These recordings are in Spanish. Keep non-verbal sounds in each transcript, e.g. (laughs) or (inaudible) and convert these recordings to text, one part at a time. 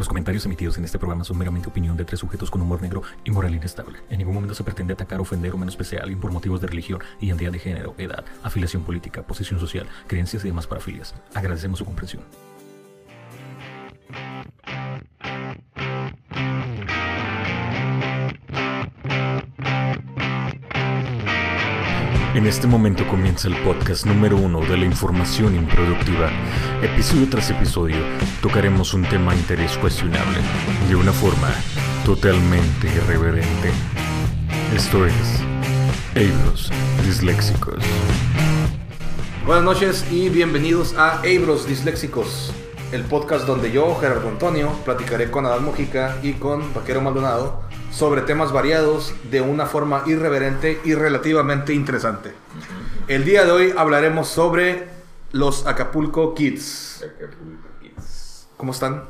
Los comentarios emitidos en este programa son meramente opinión de tres sujetos con humor negro y moral inestable. En ningún momento se pretende atacar, ofender o menospreciar a alguien por motivos de religión, identidad de género, edad, afiliación política, posición social, creencias y demás parafilias. Agradecemos su comprensión. En este momento comienza el podcast número uno de la información improductiva. Episodio tras episodio tocaremos un tema de interés cuestionable de una forma totalmente irreverente. Esto es Ebros Disléxicos. Buenas noches y bienvenidos a Ebros Disléxicos, el podcast donde yo, Gerardo Antonio, platicaré con Adán Mujica y con Vaquero Maldonado sobre temas variados de una forma irreverente y relativamente interesante. El día de hoy hablaremos sobre los Acapulco Kids. Acapulco Kids. ¿Cómo están?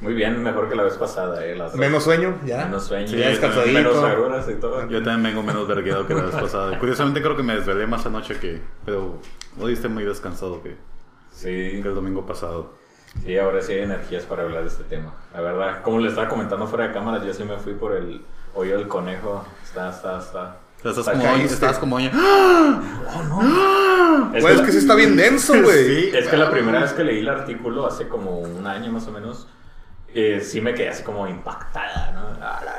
Muy bien, mejor que la vez pasada, eh. Las dos. ¿Menos sueño? ¿Ya? Menos sueño. Sí, ya descansadito. Menos agruras y todo. Yo también vengo menos vergueado que la vez pasada. (laughs) Curiosamente creo que me desvelé más anoche que... Pero hoy estoy muy descansado que, Sí, que el domingo pasado. Sí, ahora sí hay energías para hablar de este tema. La verdad, como les estaba comentando fuera de cámaras, yo sí me fui por el hoyo del conejo. Está, está, está. Estás Está como, caíste. estás como oye, Es Güey, es la- que sí está bien denso, (laughs) güey. Es que la primera vez que leí el artículo, hace como un año más o menos, eh, sí me quedé así como impactada, ¿no? A la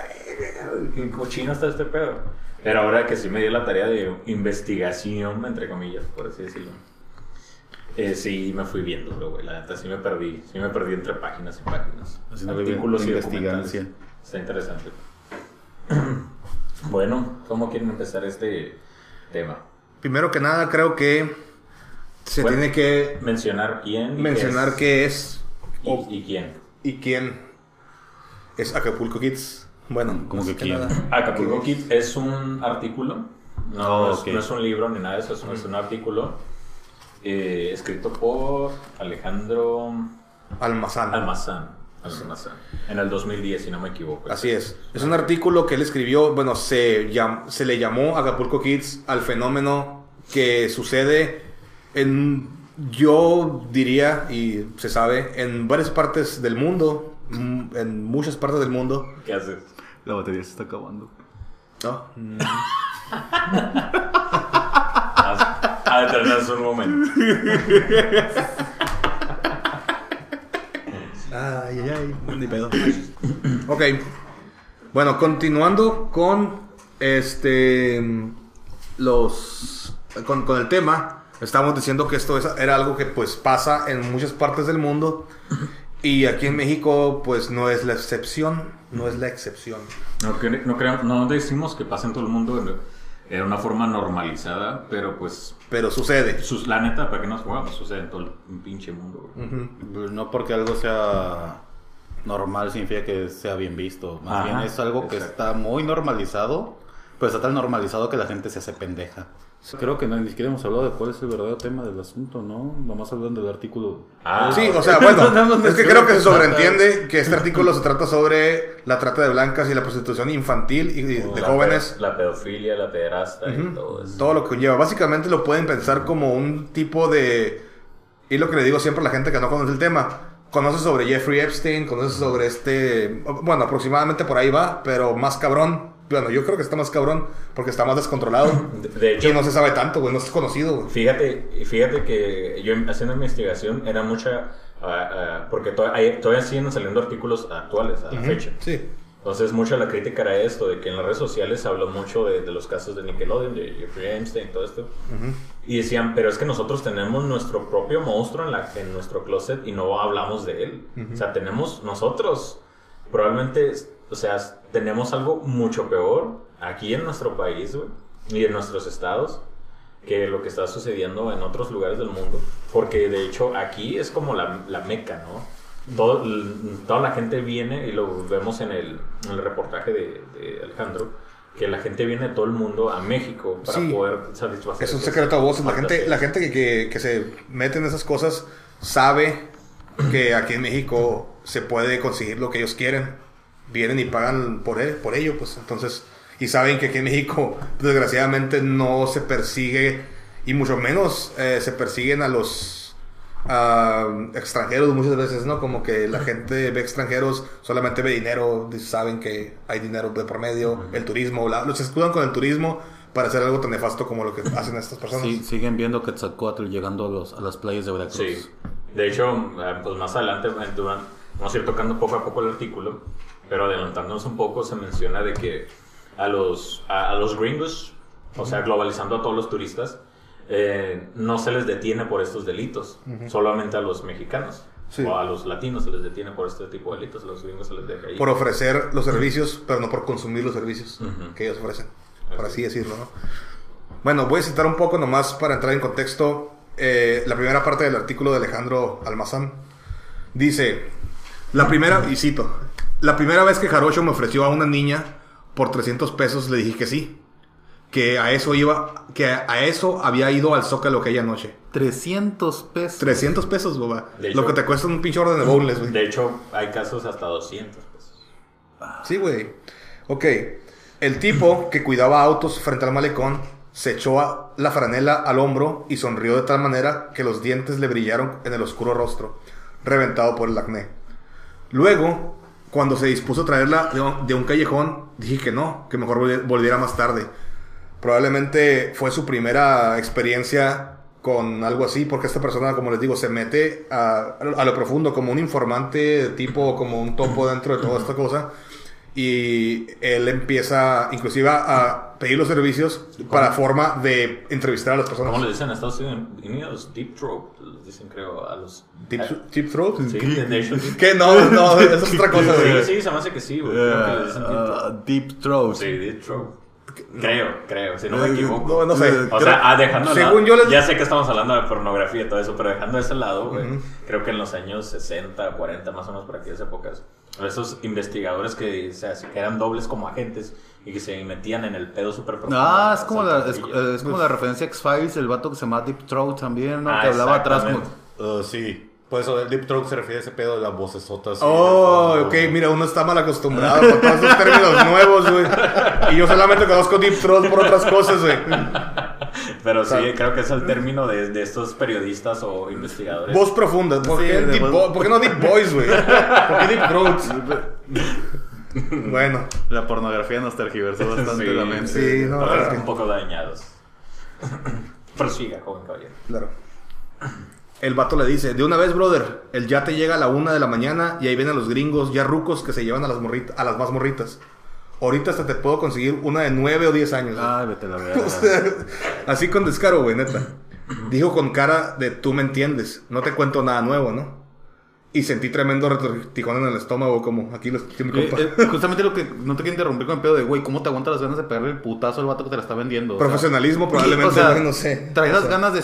qué cochino está este pedo. Pero ahora que sí me dio la tarea de investigación, entre comillas, por así decirlo. Eh, sí, me fui viendo, güey. La neta, sí me perdí. Sí me perdí entre páginas y páginas. Haciendo Artículos y investigancia. documentales. Está interesante. (clears throat) bueno, ¿cómo quieren empezar este tema? Primero que nada, creo que se Bueno, tiene que Mencionar quién. y mencionar qué qué es y, y quién. y quién es Acapulco Kids. Bueno, ¿Cómo más que quién? nada. Acapulco Kid es un artículo, no, Oh, es, no es un libro ni nada de eso, es un, es un artículo eh, escrito por Alejandro Almazán. Almazán, Almazán, en el 2010, si no me equivoco. Así es. Es un artículo que él escribió, bueno, se, llam- se le llamó Acapulco Kids al fenómeno que sucede en, yo diría, y se sabe, en varias partes del mundo, mm, en muchas partes del mundo. ¿Qué haces? La batería se está acabando. ¿no? (laughs) (laughs) Detenerse un momento. Ay, ay, ay, ni pedo. ok. Bueno, continuando con este los con, con el tema, estamos diciendo que esto es- era algo que pues pasa en muchas partes del mundo y aquí en México pues no es la excepción, no es la excepción. No, no, no decimos que pasa en todo el mundo de una forma normalizada, pero pues, Pero sucede. sus, la neta, ¿para qué nos jugamos? Sucede en todo el pinche mundo. Pues No porque algo sea normal significa que sea bien visto. Más Ajá, bien es algo que exacto. está muy normalizado, pero está tan normalizado que la gente se hace pendeja. Creo que no, ni siquiera hemos hablado de cuál es el verdadero tema del asunto, ¿no? Nomás hablan del artículo. Ah, Sí, o sea, bueno, (laughs) No es que creo que se sobreentiende que este artículo se trata sobre la trata de blancas y la prostitución infantil y de, La jóvenes. pe- La pedofilia, la pederasta y todo eso. Todo lo que conlleva. Básicamente lo pueden pensar como un tipo de... Y lo que le digo siempre a la gente que no conoce el tema. Conoce sobre Jeffrey Epstein, conoce sobre este... Bueno, aproximadamente por ahí va, pero más cabrón. Bueno, yo creo que está más cabrón porque está más descontrolado. (laughs) De, de hecho, Y no se sabe tanto, güey, no es conocido, güey. fíjate, fíjate que yo haciendo investigación era mucha... ah, ah, porque to- hay- todavía siguen saliendo artículos actuales a la fecha. Sí. Entonces, mucha la crítica era esto, de que en las redes sociales se habló mucho de, de los casos de Nickelodeon, de Jeffrey Epstein, todo esto. Y decían, pero es que nosotros tenemos nuestro propio monstruo en, la, en nuestro closet y no hablamos de él. O sea, tenemos nosotros, probablemente, o sea, tenemos algo mucho peor aquí en nuestro país, güey, y en nuestros estados, que lo que está sucediendo en otros lugares del mundo. Porque de hecho aquí es como la, la meca, ¿no? Todo, toda la gente viene, y lo vemos en el, en el reportaje de, de Alejandro, que la gente viene de todo el mundo a México para Sí. poder satisfacer. Es un secreto a voces. La gente, la gente que, que- que se mete en esas cosas sabe que aquí en México se puede conseguir lo que ellos quieren. Vienen y pagan por, él, por ello, pues entonces... Y saben que aquí en México, desgraciadamente, no se persigue, y mucho menos eh, se persiguen a los a extranjeros muchas veces, ¿no? Como que la gente ve extranjeros, solamente ve dinero, saben que hay dinero de por medio, el turismo, la- los escudan con el turismo para hacer algo tan nefasto como lo que (laughs) hacen estas personas. Sí, siguen viendo Quetzalcóatl llegando a, los, a las playas de Veracruz. Sí. De hecho, eh, pues más adelante duran- vamos a ir tocando poco a poco el artículo, pero adelantándonos un poco se menciona de que a los, a, a los gringos, o sea, globalizando a todos los turistas, eh, no se les detiene por estos delitos, solamente a los mexicanos. Sí. O a los latinos se les detiene por este tipo de delitos, a los gringos se les deja ahí. Por ofrecer los servicios, pero no por consumir los servicios que ellos ofrecen, por así decirlo, ¿no? Bueno, voy a citar un poco nomás para entrar en contexto eh, la primera parte del artículo de Alejandro Almazán. Dice, la primera, y cito, la primera vez que Jarocho me ofreció a una niña por 300 pesos le dije que sí. Que a eso iba, que a eso había ido al Zócalo aquella noche. 300 pesos. 300 pesos, boba. De Lo hecho- que te cuesta un pinche orden de bowls, güey. De hecho, hay casos hasta 200 pesos. Sí, güey. Ok. El tipo que cuidaba autos frente al malecón se echó a- la franela al hombro y sonrió de tal manera que los dientes le brillaron en el oscuro rostro, reventado por el acné. Luego, cuando se dispuso a traerla de un, callejón, dije que no, que mejor volvi- volviera más tarde. Probablemente fue su primera experiencia con algo así, porque esta persona, como les digo, se mete a, a lo profundo como un informante, tipo como un topo dentro de toda esta cosa. Y él empieza inclusive a pedir los servicios para forma de entrevistar a las personas. ¿Cómo le dicen en Estados Unidos? Deep Throat, les dicen creo a los... Deep, Ah, deep throat. Sí. ¿Qué? No, no, eso es otra cosa, güey. Sí, sí, se me hace que sí, güey. Creo que le dicen Deep Throat. Uh, deep Throat. Sí, Deep Throat. Creo, creo, si no me equivoco. No, no sé. O sea, ah, dejando de Según lado- yo les- ya sé que estamos hablando de pornografía y todo eso, pero dejando ese lado, güey, creo que en los años 60, 40, más o menos por aquellas épocas, esos investigadores que, o sea, que eran dobles como agentes y que se metían en el pedo súper profundo. Ah, es como, la, es, como la referencia a X-Files, el vato que se llama Deep Throat también, ¿no? Ah, que hablaba atrás como... Uh, sí. Por eso el Deep Throat se refiere a ese pedo de las vocesotas. Oh, ok, mira, uno está mal acostumbrado con todos esos términos nuevos, güey. Y yo solamente conozco Deep Throat por otras cosas, güey. Pero sí, sea, creo que es el término de, de estos periodistas o investigadores. Voz profunda. ¿Por, Sí, qué, de deep voz- vo- ¿Por qué no Deep Voice, güey? ¿Por qué Deep Throat? (laughs) bueno, La pornografía nos tergiversó bastante Sí, la mente. sí, no, es que- un poco dañados. (clears throat) Prosiga, joven caballero. claro. El vato le dice, de una vez, brother, el yate llega a la una de la mañana y ahí vienen los gringos ya rucos que se llevan a las, morrita- a las más morritas. Ahorita hasta te puedo conseguir una de nueve o diez años. güey. Ay, vete la (laughs) O sea, Así con descaro, güey, neta. Dijo con cara de tú me entiendes, no te cuento nada nuevo, ¿no? Y sentí tremendo retortijón en el estómago, como aquí los mi Eh, eh, justamente lo que no te quiero interrumpir con el pedo de, güey, ¿cómo te aguantas las ganas de pegarle el putazo al vato que te la está vendiendo? O sea, Profesionalismo, probablemente, o sea, (laughs) no sé. Traes O las ganas de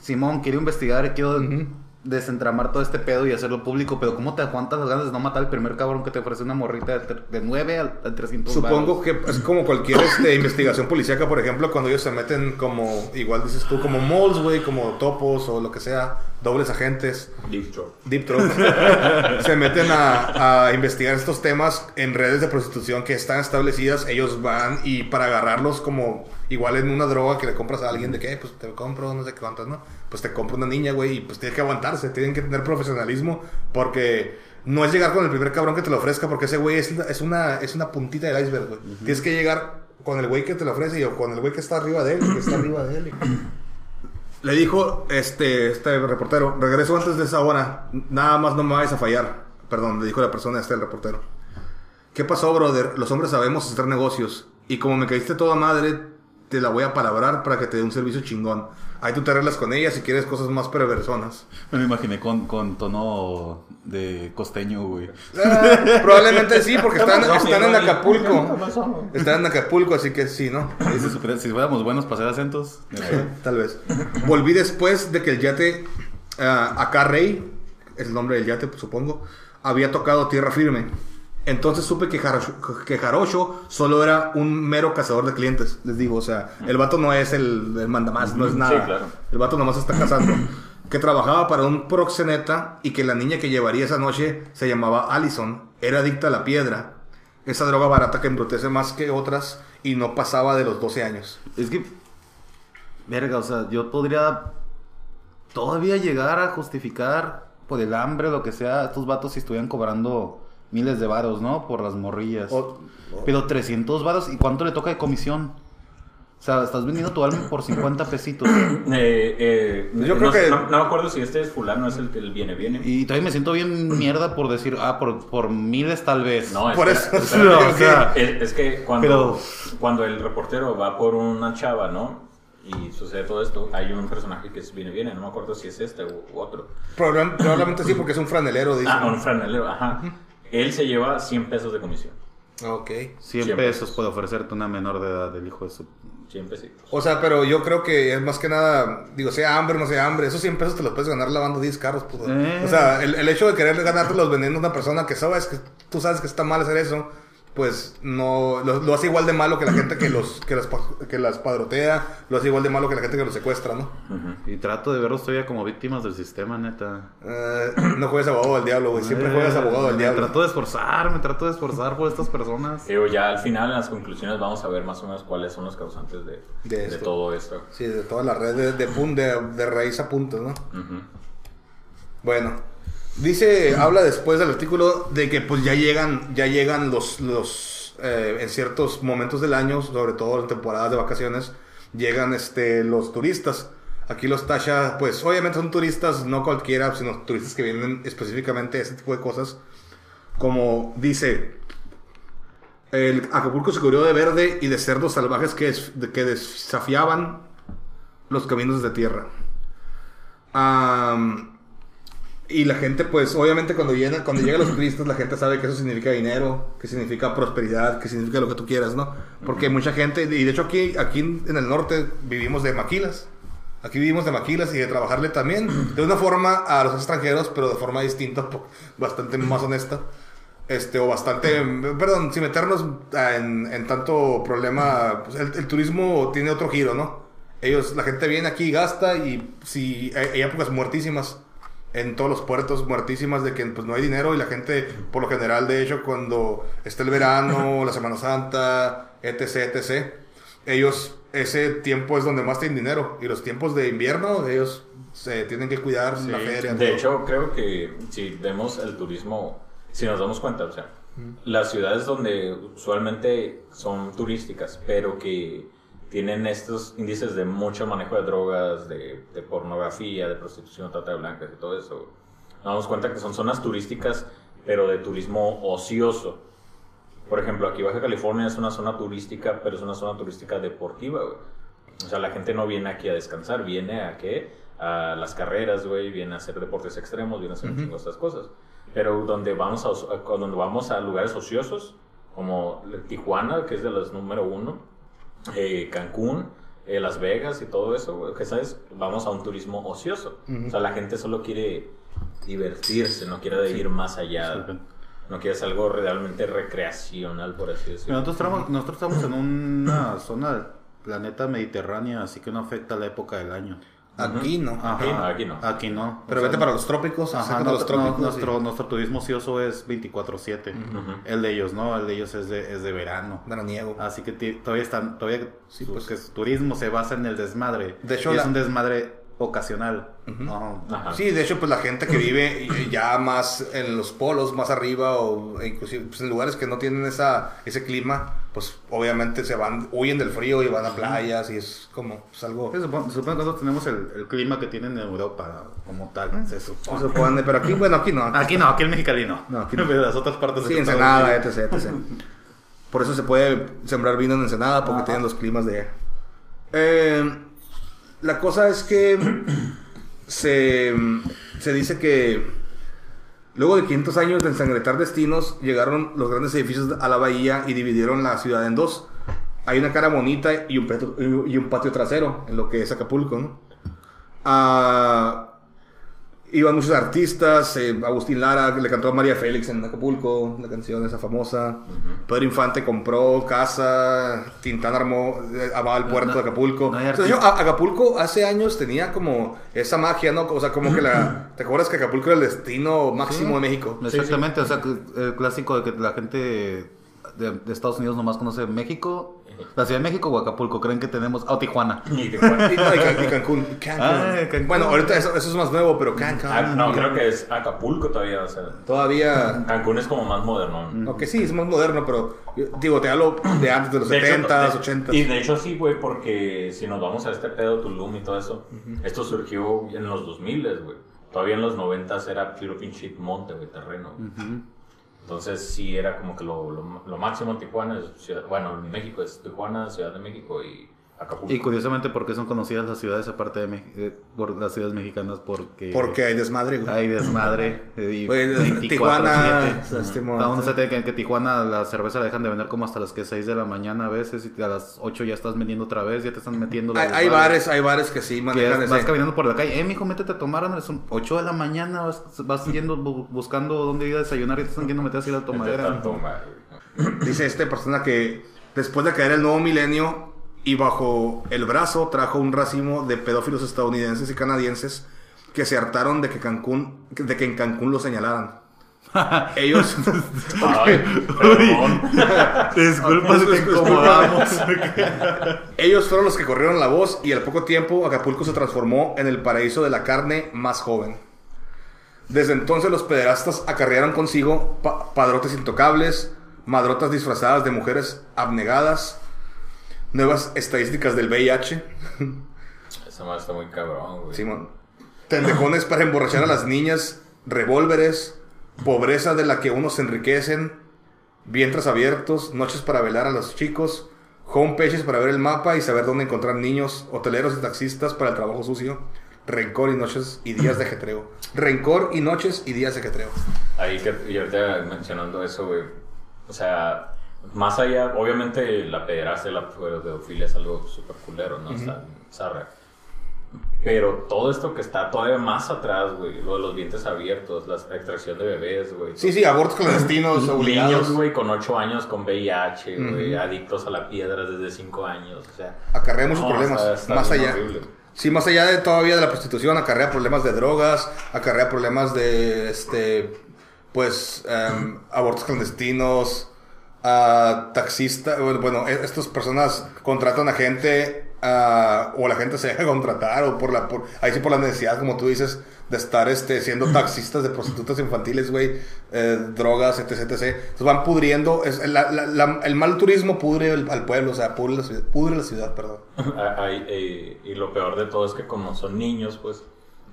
Simón, quiero investigar, quiero desentramar todo este pedo y hacerlo público, pero ¿cómo te aguantas las ganas de no matar al primer cabrón que te ofrece una morrita de, de 9 al, al 300 Supongo que es como cualquier este, investigación policíaca, por ejemplo, cuando ellos se meten como, igual dices tú, como moles, güey, como topos o lo que sea, dobles agentes, Deep Throat. Deep Throat, (laughs) se meten a, a investigar estos temas en redes de prostitución que están establecidas. Ellos van y para agarrarlos como igual en una droga que le compras a alguien de que, "Eh, pues te compro no sé qué cuántas, ¿no? Pues te compro una niña, güey, y pues tiene que aguantarse, tienen que tener profesionalismo porque no es llegar con el primer cabrón que te lo ofrezca porque ese güey es, es, una, es una puntita del iceberg, güey. Tienes que llegar con el güey que te lo ofrece y o con el güey que está arriba de él, que está arriba de él. y- (coughs) Le dijo este, este reportero, regreso antes de esa hora, nada más no me vayas a fallar. Perdón, le dijo la persona este, el reportero. ¿Qué pasó, brother? Los hombres sabemos hacer negocios. Y como me caíste toda madre, te la voy a palabrar para que te dé un servicio chingón. Ahí tú te arreglas con ella si quieres cosas más perversonas. Me lo imaginé con, con tono de costeño, güey. Eh, probablemente sí, porque están, están en ¿Qué Acapulco. Están en Acapulco, así que sí, ¿no? Si, fuéramos buenos para hacer acentos. Tal vez. Volví después de que el yate ah, acá Rey, es el nombre del yate, pues, supongo, había tocado tierra firme. Entonces supe que Jarocho solo era un mero cazador de clientes. Les digo, o sea, el vato no es el, el mandamás, no es Sí, nada. claro. El vato nomás está cazando. que trabajaba para un proxeneta y que la niña que llevaría esa noche se llamaba Allison. Era adicta a la piedra. Esa droga barata que embrutece más que otras y no pasaba de los 12 años. Es que, verga, o sea, yo podría todavía llegar a justificar por el hambre, lo que sea, estos vatos si estuvieran cobrando miles de varos, ¿no? Por las morrillas. O- Pero 300 varos, ¿y cuánto le toca de comisión? O sea, estás vendiendo tu alma por 50 pesitos. Eh, eh, Yo no, creo que- no, no me acuerdo si este es fulano, es el que viene, viene. Y todavía me siento bien mierda por decir, ah, por, por miles tal vez. No, Por espera, eso, (laughs) espera, o sea, es, es que cuando, Pero- cuando el reportero va por una chava, ¿no? Y sucede todo esto, hay un personaje que es viene, viene, no me acuerdo si es este u, u otro. Probablemente, probablemente sí, porque es un franelero, dice. Ah, un franelero, ajá. Él se lleva 100 pesos de comisión. Ok. 100 100 pesos puede ofrecerte una menor de edad del hijo de su... 100 pesitos. O sea, pero yo creo que es más que nada, digo, sea hambre o no sea hambre, esos 100 pesos te los puedes ganar lavando 10 carros. Pues. Eh. O sea, el, el hecho de querer ganarte los vendiendo a una persona que sabes que tú sabes que está mal hacer eso, pues no lo, lo hace igual de malo que la gente que los que las, que las padrotea, lo hace igual de malo que la gente que los secuestra, ¿no? Y trato de verlos todavía como víctimas del sistema, neta. Eh, no juegues abogado del diablo, güey, siempre Eh, juegas abogado del me diablo. trato de esforzar, me trato de esforzar por estas personas. Digo, ya al final, en las conclusiones, vamos a ver más o menos cuáles son los causantes de, De todo esto. Sí, de toda la red de, de, pun- de, de raíz a punta, ¿no? Ujú. Bueno, dice, habla después del artículo de que pues ya llegan, ya llegan los, los eh, en ciertos momentos del año, sobre todo en temporadas de vacaciones, llegan este, los turistas. Aquí los tacha, pues obviamente son turistas, no cualquiera, sino turistas que vienen específicamente a tipo de cosas. Como dice, el Acapulco se cubrió de verde y de cerdos salvajes que, que desafiaban los caminos de tierra. Am, y la gente, pues, obviamente cuando, llegan cuando llegan los turistas, la gente sabe que eso significa dinero, que significa prosperidad, que significa lo que tú quieras, ¿no? Porque mucha gente, y de hecho aquí, aquí en el norte vivimos de maquilas. Aquí vivimos de maquilas y de trabajarle también, de una forma a los extranjeros, pero de forma distinta, (laughs) bastante más honesta. Este, o bastante, perdón, sin meternos en, en tanto problema, pues el, el turismo tiene otro giro, ¿no? Ellos, la gente viene aquí y gasta y si hay, hay épocas muertísimas en todos los puertos, muertísimas de que pues no hay dinero y la gente, por lo general, de hecho, cuando está el verano, (laughs) la Semana Santa, etc, etc, ellos, ese tiempo es donde más tienen dinero y los tiempos de invierno, ellos se tienen que cuidar la feria. De todo. hecho, creo que si vemos el turismo, si nos damos cuenta, o sea, las ciudades donde usualmente son turísticas, pero que tienen estos índices de mucho manejo de drogas, de, de pornografía, de prostitución, trata de blancas y todo eso, nos damos cuenta que son zonas turísticas, pero de turismo ocioso. Por ejemplo, aquí Baja California es una zona turística, pero es una zona turística deportiva, güey. O sea, la gente no viene aquí a descansar, viene a qué? A las carreras, güey, viene a hacer deportes extremos, viene a hacer chingo de estas cosas. Pero donde vamos a, donde vamos a lugares ociosos, como Tijuana, que es de los número uno, eh, Cancún, eh, Las Vegas y todo eso, que sabes, vamos a un turismo ocioso. O sea, la gente solo quiere divertirse, no quiere ir más allá. Sí. No quiere hacer algo realmente recreacional, por así decirlo. Nosotros estamos, nosotros estamos en una zona del planeta mediterránea, así que no afecta la época del año. Aquí no. Ajá. Aquí no, aquí no. Aquí no. Pero O sea, vete para los trópicos, Ajá, acércate a no- los trópicos. no, y- nuestro, nuestro turismo ocioso es 24-7. El de ellos, ¿no? El de ellos es de, es de verano. veraniego. Así que todavía están, todavía Sí, su- pues. que su turismo se basa en el desmadre. De hecho, y la- es un desmadre ocasional. Sí, de hecho, pues la gente que vive ya más en los polos, más arriba, o inclusive pues, en lugares que no tienen esa, ese clima, pues obviamente se van, huyen del frío y van a playas y es como pues, algo... Se supone, se que nosotros tenemos el, el clima que tienen en Europa como tal. Se se supone. supone, pero aquí, bueno, aquí no. (laughs) Aquí no, aquí el mexicali no. No, aquí (laughs) no. Pero las otras partes Sí, de Ensenada, etc, etc. (laughs) Por eso se puede sembrar vino en Ensenada, porque tienen los climas de. Eh, la cosa es que se, se dice que luego de 500 años de ensangrentar destinos, llegaron los grandes edificios a la bahía y dividieron la ciudad en dos. Hay una cara bonita y un, patio, trasero, en lo que es Acapulco, ¿no? Ah, Iban muchos artistas, eh, Agustín Lara le cantó a María Félix en Acapulco, la canción esa famosa. Pedro Infante compró casa, Tintán armó, eh, amaba el puerto no- de Acapulco. no yo, a- Acapulco hace años tenía como esa magia, ¿no? O sea, como que la... (clears throat) ¿Te acuerdas que Acapulco era el destino máximo de México? Exactamente, o sea, que el clásico de que la gente de, de Estados Unidos nomás conoce México, la Ciudad de México o Acapulco. Creen que tenemos. Ah, o Tijuana. Y Tijuana. Y, no, y Can- y Cancún. Cancún. Ah, Cancún. Bueno, ahorita eso, eso es más nuevo, pero Cancún. Ah, no, creo que es Acapulco todavía, o sea. Todavía. Cancún es como más moderno. Aunque sí, es más moderno, pero digo, te hablo de antes de los De hecho, 70s, de- 80s. Y de hecho sí, güey, porque si nos vamos a este pedo Tulum y todo eso, esto surgió en los 2000, güey. Todavía en los 90 era puro pinche monte, güey, terreno. güey. Entonces sí era como que lo, lo, lo máximo en Tijuana, es ciudad- bueno, en México es Tijuana, Ciudad de México y Acapulco. Y curiosamente, ¿por qué son conocidas las ciudades aparte de eh, por las ciudades mexicanas? Porque. Porque hay desmadre, güey. Hay desmadre. (laughs) y 24/7. Tijuana. este, Aún no se te que, que Tijuana la cerveza la dejan de vender como hasta las que 6 de la mañana a veces y a las 8 ya estás vendiendo otra vez, ya te están metiendo Hay, bares, hay bares que sí que manejan es- vas ese. caminando por la calle, eh, mijo, métete a tomar, Andrés, son 8 de la mañana, vas, vas yendo bu- buscando dónde ir a desayunar y te están yendo a meter así la tomadera. Dice esta persona que después de caer el nuevo milenio y bajo el brazo trajo un racimo de pedófilos estadounidenses y canadienses que se hartaron de que Cancún, de que en Cancún lo señalaran. (laughs) Ellos, Ay. (laughs) Disculpa si te incomodamos. (laughs) ellos fueron los que corrieron la voz y al poco tiempo Acapulco se transformó en el paraíso de la carne más joven. Desde entonces los pederastas acarrearon consigo pa- padrotes intocables, madrotas disfrazadas de mujeres abnegadas, nuevas estadísticas del VIH, Esa madre está muy cabrón, güey. Simón, tendejones para emborrachar a las niñas, revólveres, pobreza de la que unos se enriquecen, vientres abiertos, noches para velar a los chicos, homepages para ver el mapa y saber dónde encontrar niños, hoteleros y taxistas para el trabajo sucio, rencor y noches y días de ajetreo. Rencor y noches y días de ajetreo. Ahí que, y ahorita mencionando eso, güey. O sea, más allá, obviamente la pederastia, la pedofilia es algo súper culero, ¿no? Está zarra. Pero todo esto que está todavía más atrás, güey, lo de los dientes abiertos, la extracción de bebés, güey. Sí, sí, abortos clandestinos, obligados. Niños, güey, con 8 años con VIH, güey, adictos a la piedra desde 5 años, o sea. Acarrea muchos no, problemas, está- está más allá. horrible. Sí, más allá de todavía de la prostitución, acarrea problemas de drogas, acarrea problemas de, este, pues, em, abortos clandestinos, a taxistas, bueno, bueno, e- estas personas contratan a gente, ah, o la gente se deja (laughs) contratar, o por la, por, ahí sí por la necesidad, como tú dices, de estar, este, siendo taxistas de prostitutas infantiles, güey, eh, drogas, etc, etc. Entonces van pudriendo, es, la- la- la- el mal turismo pudre el- al pueblo, o sea, pudre la ciudad, pudre la ciudad perdón. Ah, Ay, eh, y lo peor de todo es que como son niños, pues,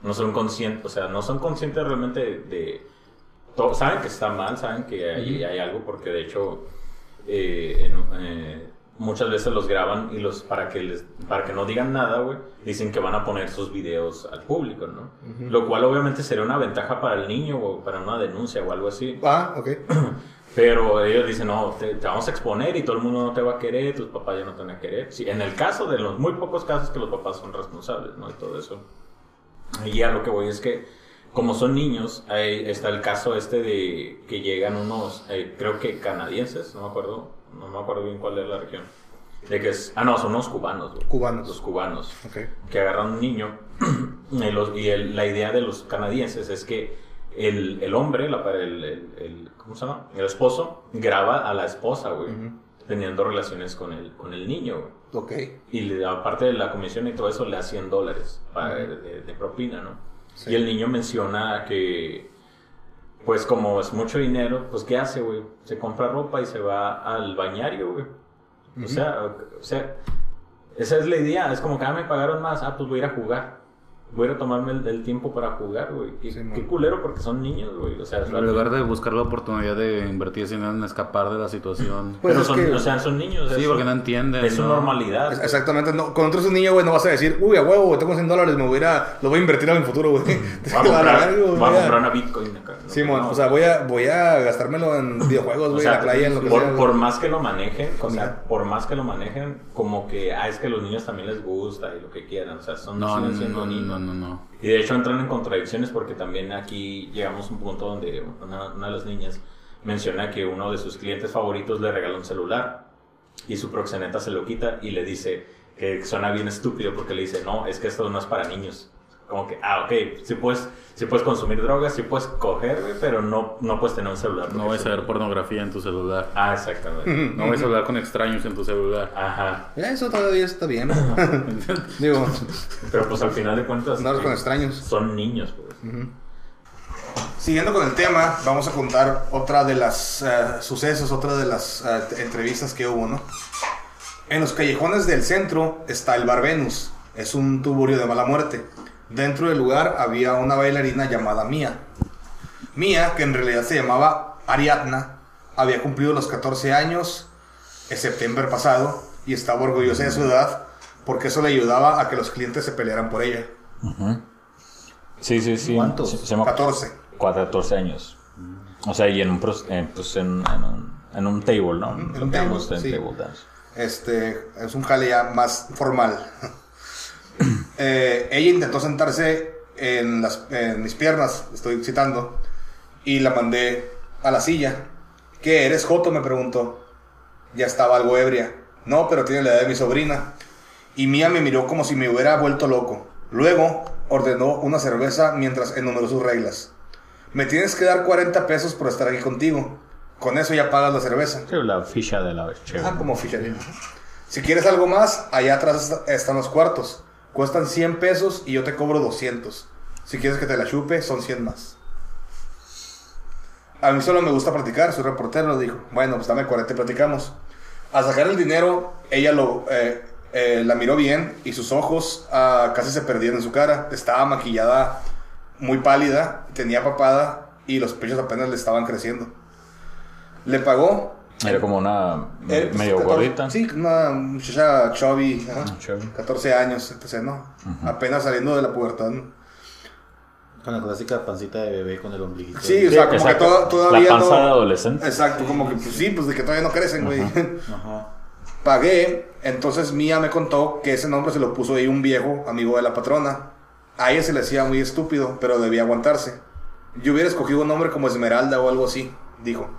no son conscientes, o sea, no son conscientes realmente de... saben que está mal, saben que hay, hay algo, porque de hecho eh, en- eh, muchas veces los graban y los para que les para que no digan nada, güey, dicen que van a poner sus videos al público, ¿no? Lo cual obviamente sería una ventaja para el niño o para una denuncia o algo así. Ah, ok. (clears throat) Pero ellos dicen, no, te, te vamos a exponer y todo el mundo no te va a querer, tus papás ya no te van a querer. Sí, en el caso de los muy pocos casos que los papás son responsables, ¿no? Y todo eso. Y a lo que voy es que, como son niños, ahí está el caso este de que llegan unos, eh, creo que canadienses, no me acuerdo, no me acuerdo bien cuál es la región. De que es, ah, no, son unos cubanos. Cubanos. Los cubanos Ok. que agarran un niño (clears throat) y, los- y el- la idea de los canadienses es que el, el hombre, la, el, el- ¿cómo se llama? El esposo graba a la esposa, güey, teniendo relaciones con el, con el niño, güey. Ok. Y le aparte de la comisión y todo eso, le da 100 dólares para- de, de propina, ¿no? Sí. Y el niño menciona que, pues como es mucho dinero, pues ¿qué hace, güey? Se compra ropa y se va al bañario, güey. O sea, o sea, esa es la idea. Es como que, ah, me pagaron más, ah, pues voy a ir a jugar. Voy a ir a tomarme el, el tiempo para jugar, güey. Qué, Sí, qué culero porque son niños, güey. O sea, es En lugar de buscar la oportunidad de invertir dinero en escapar de la situación. (laughs) Pues pero es son, que- o sea, son niños. Sí, es porque su- no entienden, Es su ¿no? normalidad. Es-. Exactamente, no, cuando tú eres un niño, güey, no vas a decir, uy, a huevo, güey, tengo 100 dólares, me voy a ir a, lo voy a invertir a mi futuro, güey. (laughs) Voy a comprar, voy a comprar una Bitcoin acá. ¿no? Simón, No. o sea, voy a, voy a gastármelo en (laughs) videojuegos, O güey, sea, en la playa, en lo que por, sea. por más que lo manejen, o sea, por más que lo manejen, como que, ah, es que a los niños también les gusta y lo que quieran, o sea, son, no, niños. Y de hecho entran en contradicciones porque también aquí llegamos a un punto donde una, una de las niñas menciona que uno de sus clientes favoritos le regala un celular y su proxeneta se lo quita y le dice que suena bien estúpido porque le dice, no, es que esto no es para niños. Como que, ah, ok, si puedes, si puedes consumir drogas, si puedes coger, güey, pero no, no puedes tener un celular. No vas a ver pornografía en tu celular. Ah, exactamente. No vas a hablar con extraños en tu celular. Ajá. Eso todavía está bien. (laughs) Digo, Pero pues al final de cuentas... no con eh, extraños. Son niños, pues. Siguiendo con el tema, vamos a contar otra de las eh, sucesos, otra de las t- entrevistas que hubo, ¿no? En los callejones del centro está el Bar Venus. Es un tuburio de mala muerte. Dentro del lugar había una bailarina llamada Mía. Mía, que en realidad se llamaba Ariadna, había cumplido los 14 años en septiembre pasado y estaba orgullosa de su edad porque eso le ayudaba a que los clientes se pelearan por ella. Sí, sí, sí. ¿Cuántos? Se, se llama 14. 14 años. O sea, y en un, en, pues en, en un, en un table, ¿no? en un table, sí. table dance. Este, es un jale ya más formal. Eh, ella intentó sentarse en, las, en mis piernas, estoy citando, y la mandé a la silla. ¿Qué eres, Joto? Me preguntó. Ya estaba algo ebria. No, pero tiene la edad de mi sobrina. Y Mía me miró como si me hubiera vuelto loco. Luego ordenó una cerveza mientras enumeró sus reglas. Me tienes que dar 40 pesos por estar aquí contigo. Con eso ya pagas la cerveza. Sí, la ficha de la chévere. Ah, como ficharía. Si quieres algo más, allá atrás est- están los cuartos. Cuestan 100 pesos y yo te cobro 200. Si quieres que te la chupe, son 100 más. A mí solo me gusta platicar, soy reportero, dijo. Bueno, pues dame 40 y platicamos. Al sacar el dinero, ella lo, eh, eh, la miró bien y sus ojos ah, casi se perdían en su cara. Estaba maquillada muy pálida, tenía papada y los pechos apenas le estaban creciendo. Le pagó Era como una eh, pues, medio 14 gordita. Sí, una muchacha chubby, ajá, chubby. 14 años, entonces, ¿no? Apenas saliendo de la pubertad, ¿no? Con la clásica pancita de bebé con el ombliguito. Sí, o sea, como exacto. que to- todavía La panza no... de adolescente. Exacto, como que, pues sí, pues de que todavía no crecen, güey. (laughs) Ajá. Pagué, entonces Mía me contó que ese nombre se lo puso ahí un viejo amigo de la patrona. A ella se le hacía muy estúpido, pero debía aguantarse. Yo hubiera escogido un nombre como Esmeralda o algo así, dijo.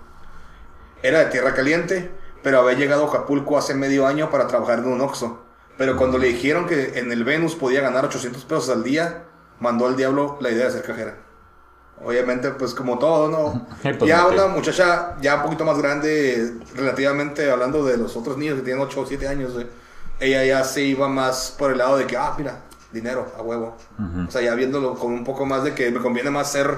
Era de tierra caliente, pero había llegado a Acapulco hace medio año para trabajar en un Oxxo. Pero cuando le dijeron que en el Venus podía ganar 800 pesos al día, mandó al diablo la idea de ser cajera. Obviamente, pues como todo, ¿no? (laughs) Pues, ya una muchacha ya un poquito más grande, relativamente hablando de los otros niños que tienen 8 o 7 años, güey, ella ya se iba más por el lado de que, ah, mira, dinero, a huevo. O sea, ya viéndolo con un poco más de que me conviene más ser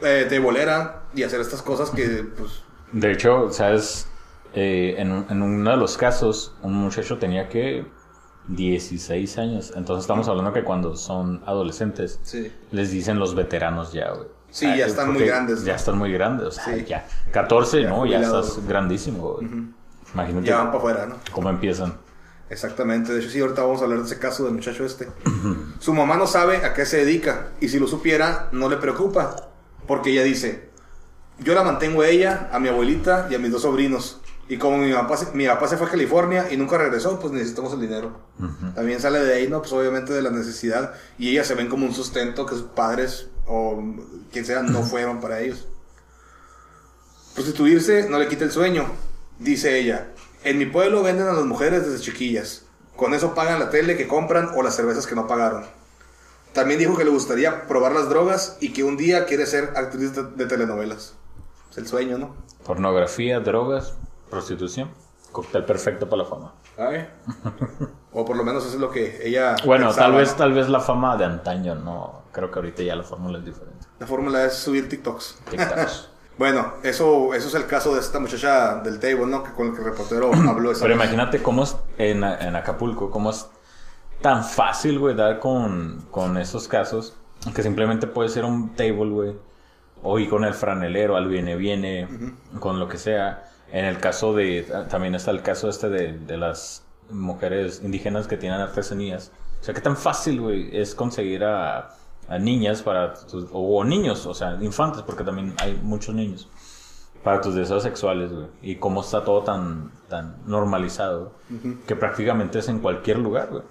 eh, de bolera y hacer estas cosas que, pues, De hecho, ¿sabes? Eh, en, en uno de los casos, un muchacho tenía que 16 años. Entonces estamos hablando que cuando son adolescentes, sí. les dicen los veteranos ya, güey. Sí, ya están muy grandes, ¿no? Ya están muy grandes. O sea, Sí. ya. 14, Ya ¿no? Ya estás grandísimo, güey. Imagínate Ya van para afuera, ¿no? cómo empiezan. Exactamente, de hecho sí, ahorita vamos a hablar de ese caso del muchacho este. Su mamá no sabe a qué se dedica y si lo supiera no le preocupa, porque ella dice, yo la mantengo a ella, a mi abuelita y a mis dos sobrinos. Y como mi papá, se- mi papá se fue a California y nunca regresó, pues necesitamos el dinero. También sale de ahí, ¿no? Pues obviamente de la necesidad. Y ellas se ven como un sustento que sus padres o quien sea no fueron para ellos. Prostituirse no le quita el sueño, dice ella. En mi pueblo venden a las mujeres desde chiquillas. Con eso pagan la tele que compran o las cervezas que no pagaron. También dijo que le gustaría probar las drogas y que un día quiere ser actriz de, de telenovelas. El sueño, ¿no? Pornografía, drogas, prostitución. Cóctel perfecto para la fama. (laughs) o por lo menos eso es lo que ella. Bueno, pensaba, tal vez, ¿no? tal vez la fama de antaño, no. Creo que ahorita ya la fórmula es diferente. La fórmula es subir TikToks. TikToks. (laughs) Bueno, eso, eso es el caso de esta muchacha del table, ¿no? Que con el que el reportero (clears throat) habló esa Pero vez. imagínate cómo es en, en Acapulco, cómo es tan fácil, güey, dar con, con esos casos. Que simplemente puede ser un table, güey. O ir con el franelero, al viene, viene, con lo que sea. En el caso de. También está el caso este de, de las mujeres indígenas que tienen artesanías. O sea, qué tan fácil, güey, es conseguir a, a niñas para. tus- o, o niños, o sea, infantes, porque también hay muchos niños para tus deseos sexuales, güey. Y cómo está todo tan, tan normalizado, que prácticamente es en cualquier lugar, güey.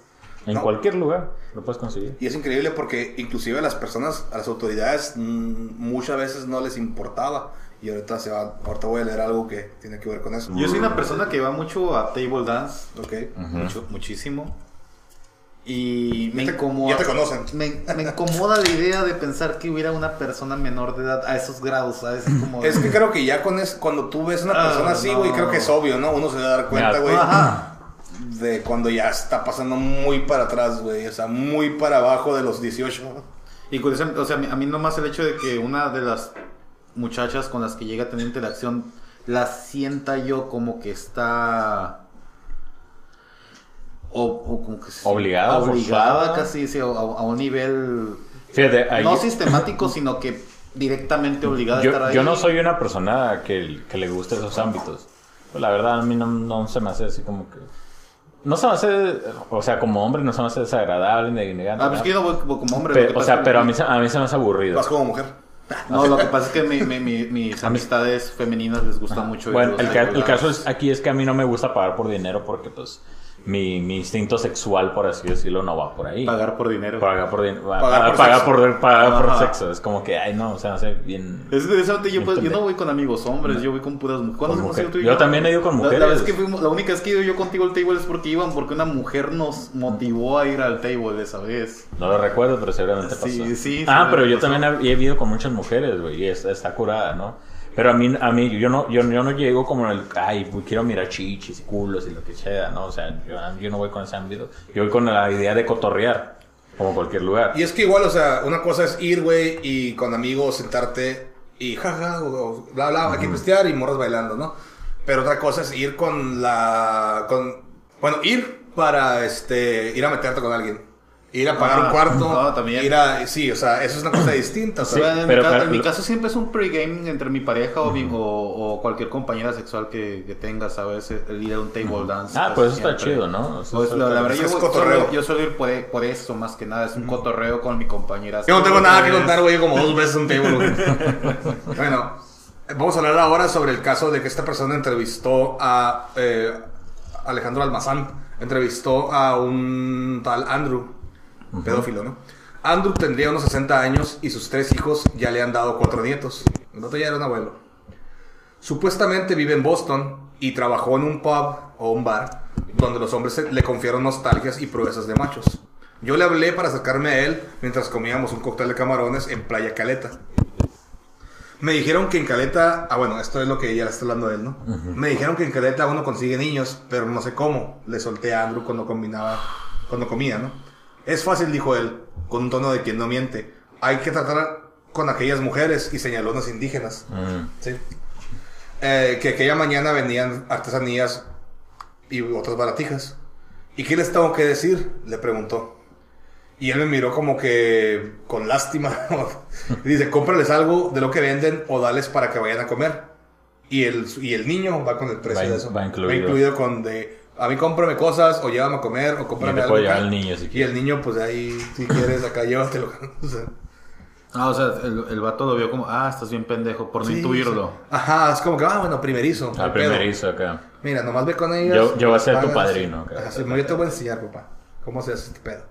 En No. cualquier lugar lo puedes conseguir. Y es increíble porque inclusive a las personas, a las autoridades, mm, muchas veces no les importaba. Y ahorita se va, ahorita voy a leer algo que tiene que ver con eso. Yo soy una persona que va mucho a table dance. Ok. Mucho, muchísimo. Y me Ya te- incomoda. ya te conocen. Me, me incomoda la idea de pensar que hubiera una persona menor de edad a esos grados, ¿sabes? Es como. Es que creo que ya con es, cuando tú ves una Ah, persona así, güey, no. creo que es obvio, ¿no? Uno se va a dar cuenta, güey. Ajá. De cuando ya está pasando muy para atrás, güey. O sea, muy para abajo de los 18. Y curiosamente, o sea, a mí, nomás el hecho de que una de las muchachas con las que llega a tener interacción la sienta yo como que está. O, o como que sí, Obligada, obligada casi sí, a, a un nivel Fíjate, ahí- no sistemático sino que directamente obligada a estar yo, ahí yo no soy una persona que, que le guste esos ámbitos. Pues la verdad, a mí no, no se me hace así como que. No se me hace. O sea, como hombre, no se me hace desagradable ni negante. ah pues que yo no voy como hombre o sea, pero a mí, se- a mí se me hace aburrido. Vas como mujer. (laughs) no lo que pasa es que mi- mi- mi- mis (laughs) amistades femeninas les gusta mucho Bueno, el, ca- el caso es, aquí es que a mí no me gusta pagar por dinero porque, pues, mi, mi instinto sexual, por así decirlo, no va por ahí. pagar por dinero Pagar por dinero. Pagar por Pagar sexo. por, pagar por sexo. Es como que, ay, no, o sea, hace bien. Es interesante, yo, pues, yo no voy con amigos hombres, yo voy con puras mujeres. ¿Cuándo Con hemos ido mujeres. tú y Yo también he ido con La- mujeres. La, vez que fuimos, la única vez que he ido yo contigo al table es porque iban, porque una mujer nos motivó a ir al table esa vez. No lo recuerdo, pero seguramente pasó. Sí, sí, sí, Ah, pero yo pasó. también he, he vivido con muchas mujeres, güey, y es- está curada, ¿no? Pero a mí, a mí yo, no, yo, yo no llego como en el, ay, pues, quiero mirar chichis y culos y lo que sea, ¿no? O sea, yo, yo no voy con ese ámbito. Yo voy con la idea de cotorrear, como cualquier lugar. Y es que igual, o sea, una cosa es ir, güey, y con amigos sentarte y jaja, o, o bla, bla, hay que pistear y morras bailando, ¿no? Pero otra cosa es ir con la. con Bueno, ir para este ir a meterte con alguien. Ir a pagar Ah, un cuarto. no, también. Ir a. Sí, o sea, eso es una cosa (clears throat) distinta. Sí, en, pero- mi, ca- pero- en mi caso siempre es un pregame entre mi pareja o, mi- o, o cualquier compañera sexual que, que tenga, ¿sabes? El ir a un table dance. Ah, casi pues eso está chido, ¿no? Eso Pues la, la verdad, Eso yo, es suelo- yo suelo ir por, por eso más que nada. Es un cotorreo con mi compañera. Yo no tengo nada que contar, güey, como dos veces un table, (laughs) bueno, vamos a hablar ahora sobre el caso de que esta persona entrevistó a eh, Alejandro Almazán. Entrevistó a un tal Andrew, pedófilo, ¿no? Andrew tendría unos 60 años y sus tres hijos ya le han dado cuatro nietos. El otro ya era un abuelo. Supuestamente vive en Boston y trabajó en un pub o un bar donde los hombres le confiaron nostalgias y proezas de machos. Yo le hablé para acercarme a él mientras comíamos un cóctel de camarones en Playa Caleta. Me dijeron que en Caleta, ah bueno, esto es lo que ya le está hablando de él, ¿no? Me dijeron que en Caleta uno consigue niños, pero no sé cómo. Le solté a Andrew cuando combinaba, cuando comía, ¿no? Es fácil, dijo él, con un tono de quien no miente. Hay que tratar con aquellas mujeres y señaló unas indígenas. Mm. Sí. Eh, que aquella mañana vendían artesanías y otras baratijas. ¿Y qué les tengo que decir? Le preguntó. Y él me miró como que con lástima. y (laughs) dice, cómprales algo de lo que venden o dales para que vayan a comer. Y el, y el niño va con el precio Va de eso. va incluido. con de, a mí cómprame cosas o llévame a comer o cómprame algo. puede llevar acá". el niño si y el niño, pues ahí, si quieres, acá (laughs) llévatelo. O sea, Ah, o sea, el, el vato lo vio como, ah, estás bien pendejo, por no sí, intuirlo. sí. Ajá, es como que, ah, bueno, primerizo. Al pedo. primerizo acá. Mira, nomás ve con ellas. Yo- yo voy a ser tu padrino, creo. Ajá, sí, yo te voy a enseñar, papá. ¿Cómo se hace este pedo?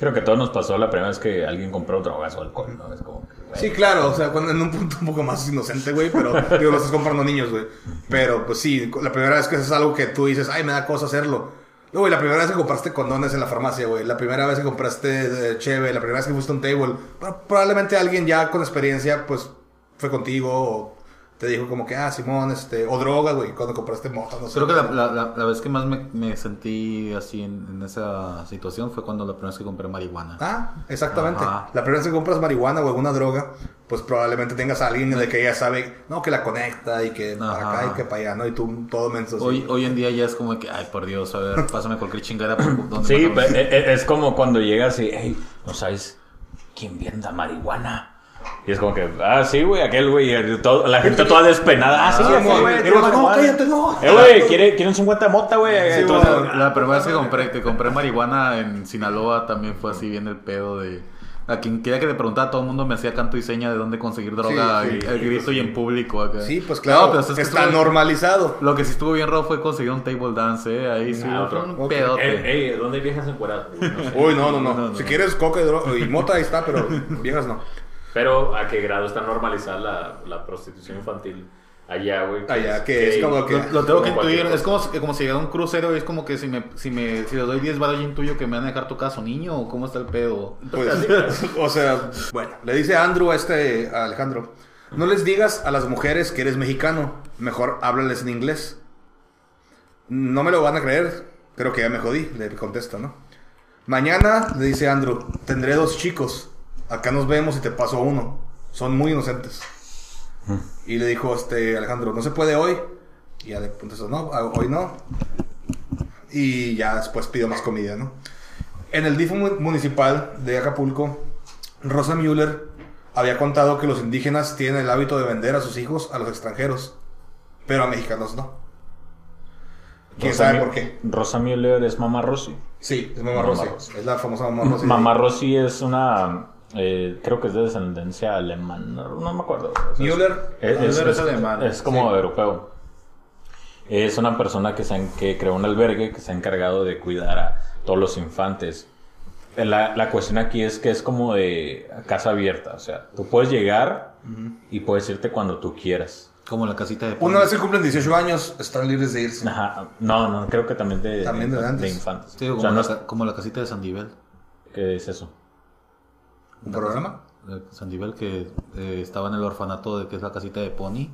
Creo que a todos nos pasó la primera vez que alguien compró drogas o alcohol, ¿no? Es como que, Sí, claro, o sea, cuando en un punto un poco más inocente, güey, pero (laughs) digo, lo estás comprando niños, güey. Pero, pues sí, la primera vez que haces algo que tú dices, ay, me da cosa hacerlo. No, güey, la primera vez que compraste condones en la farmacia, güey. La primera vez que compraste eh, cheve, la primera vez que fuiste a un table. pro- Probablemente alguien ya con experiencia, pues, fue contigo o te dijo como que, ah, Simón, este, o droga, güey, cuando compraste mota, no sé. Creo que la, la, la, la vez que más me, me sentí así en, en esa situación fue cuando la primera vez que compré marihuana. Ah, exactamente. Ajá. La primera vez que compras marihuana o alguna droga, pues probablemente tengas a alguien de que ya sabe, no, que la conecta y que para Ajá. acá y que para allá, ¿no? Y tú todo menso. así. Hoy, hoy en día ya es como que, ay, por Dios, a ver, pásame cualquier chingada por donde Sí, pe- e- e- es como cuando llegas y, hey, ¿no sabes quién venda marihuana? Y es como que, ah, sí, güey, aquel güey, la gente toda despenada. Ah, sí, Ah, güey, no, marihuana". cállate, no. Eh, güey, ¿quiere- ¿quieren 50 mota, güey? Sí, mon. La primera vez que compré, que compré marihuana en Sinaloa también fue así bien el pedo de... A quien quería que le preguntara, todo el mundo me hacía canto y seña de dónde conseguir droga Sí, sí, y el grito y en público acá. Sí, pues claro, No, pero es que está estuvo- normalizado. Lo que sí estuvo bien raro fue conseguir un table dance, ¿eh? Ahí sí, Ah, ok. un Ok. pedote. Ey, ey, ¿dónde viejas encueradas? (laughs) No sé. Uy, no, no, no. No, no. Si quieres coca y, dro- y mota, ahí está, pero viejas no. Pero, ¿a qué grado está normalizada la, la prostitución infantil allá, güey. Allá, que es como que- Lo, lo tengo que intuir. Es como, si- como si llegara un crucero y es como que si me, si me si le doy 10 baros yo intuyo que me van a dejar tu caso niño o cómo está el pedo. Pues, (laughs) o sea, bueno, le dice Andrew a este a Alejandro, no les digas a las mujeres que eres mexicano, mejor háblales en inglés. No me lo van a creer, creo que ya me jodí, le contesta, ¿no? Mañana, le dice Andrew, tendré dos chicos, acá nos vemos y te paso uno, son muy inocentes. Y le dijo este Alejandro, no se puede hoy. Y ya le contestó, no, hoy no. Y ya después pidió más comida, ¿no? En el DIF mu- municipal de Acapulco, Rosa Müller había contado que los indígenas tienen el hábito de vender a sus hijos a los extranjeros, pero a mexicanos no. ¿Quién Rosa sabe por qué? Rosa Müller es Mamá Rossi. Sí, es Mamá Mamá Rossi. Rossi. Es la famosa Mamá Rossi. Mamá Rossi es una. Eh, creo que es de descendencia alemana. No me acuerdo. O sea, Müller. Es, es- Müller es es- alemán, es como sí. europeo. Es una persona que, se, que creó un albergue que se ha encargado de cuidar a todos los infantes. La, la cuestión aquí es que es como de casa abierta. O sea, tú puedes llegar y puedes irte cuando tú quieras. Como la casita de Una vez que cumplen 18 años, están libres de irse. Ajá. No, no, creo que también de, También de de, antes. infantes. Sí, o como, no la, es- como la casita de Sandivel. ¿Qué es eso? ¿Un programa? Eh, Sandivel que eh, estaba en el orfanato de que es la casita de Pony.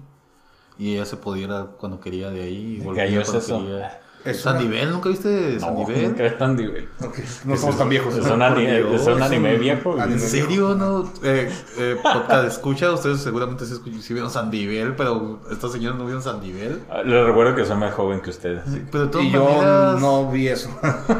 Y ella se podía ir a- cuando quería de ahí. y ¿Qué volvía cuando eso? quería. Es ¿Sandivel? ¿Nunca viste No, Sandivel? ¿qué es tan nivel? Ok, No somos tan viejos. Es un anime, Dios, es un anime viejo. ¿En serio? No, eh, eh, podcast escucha, ustedes seguramente sí, sí vieron Sandivel, pero estos señores no vieron Sandivel. Ah, Les recuerdo que soy más joven que ustedes. Pero de todas Y yo maneras, no vi eso.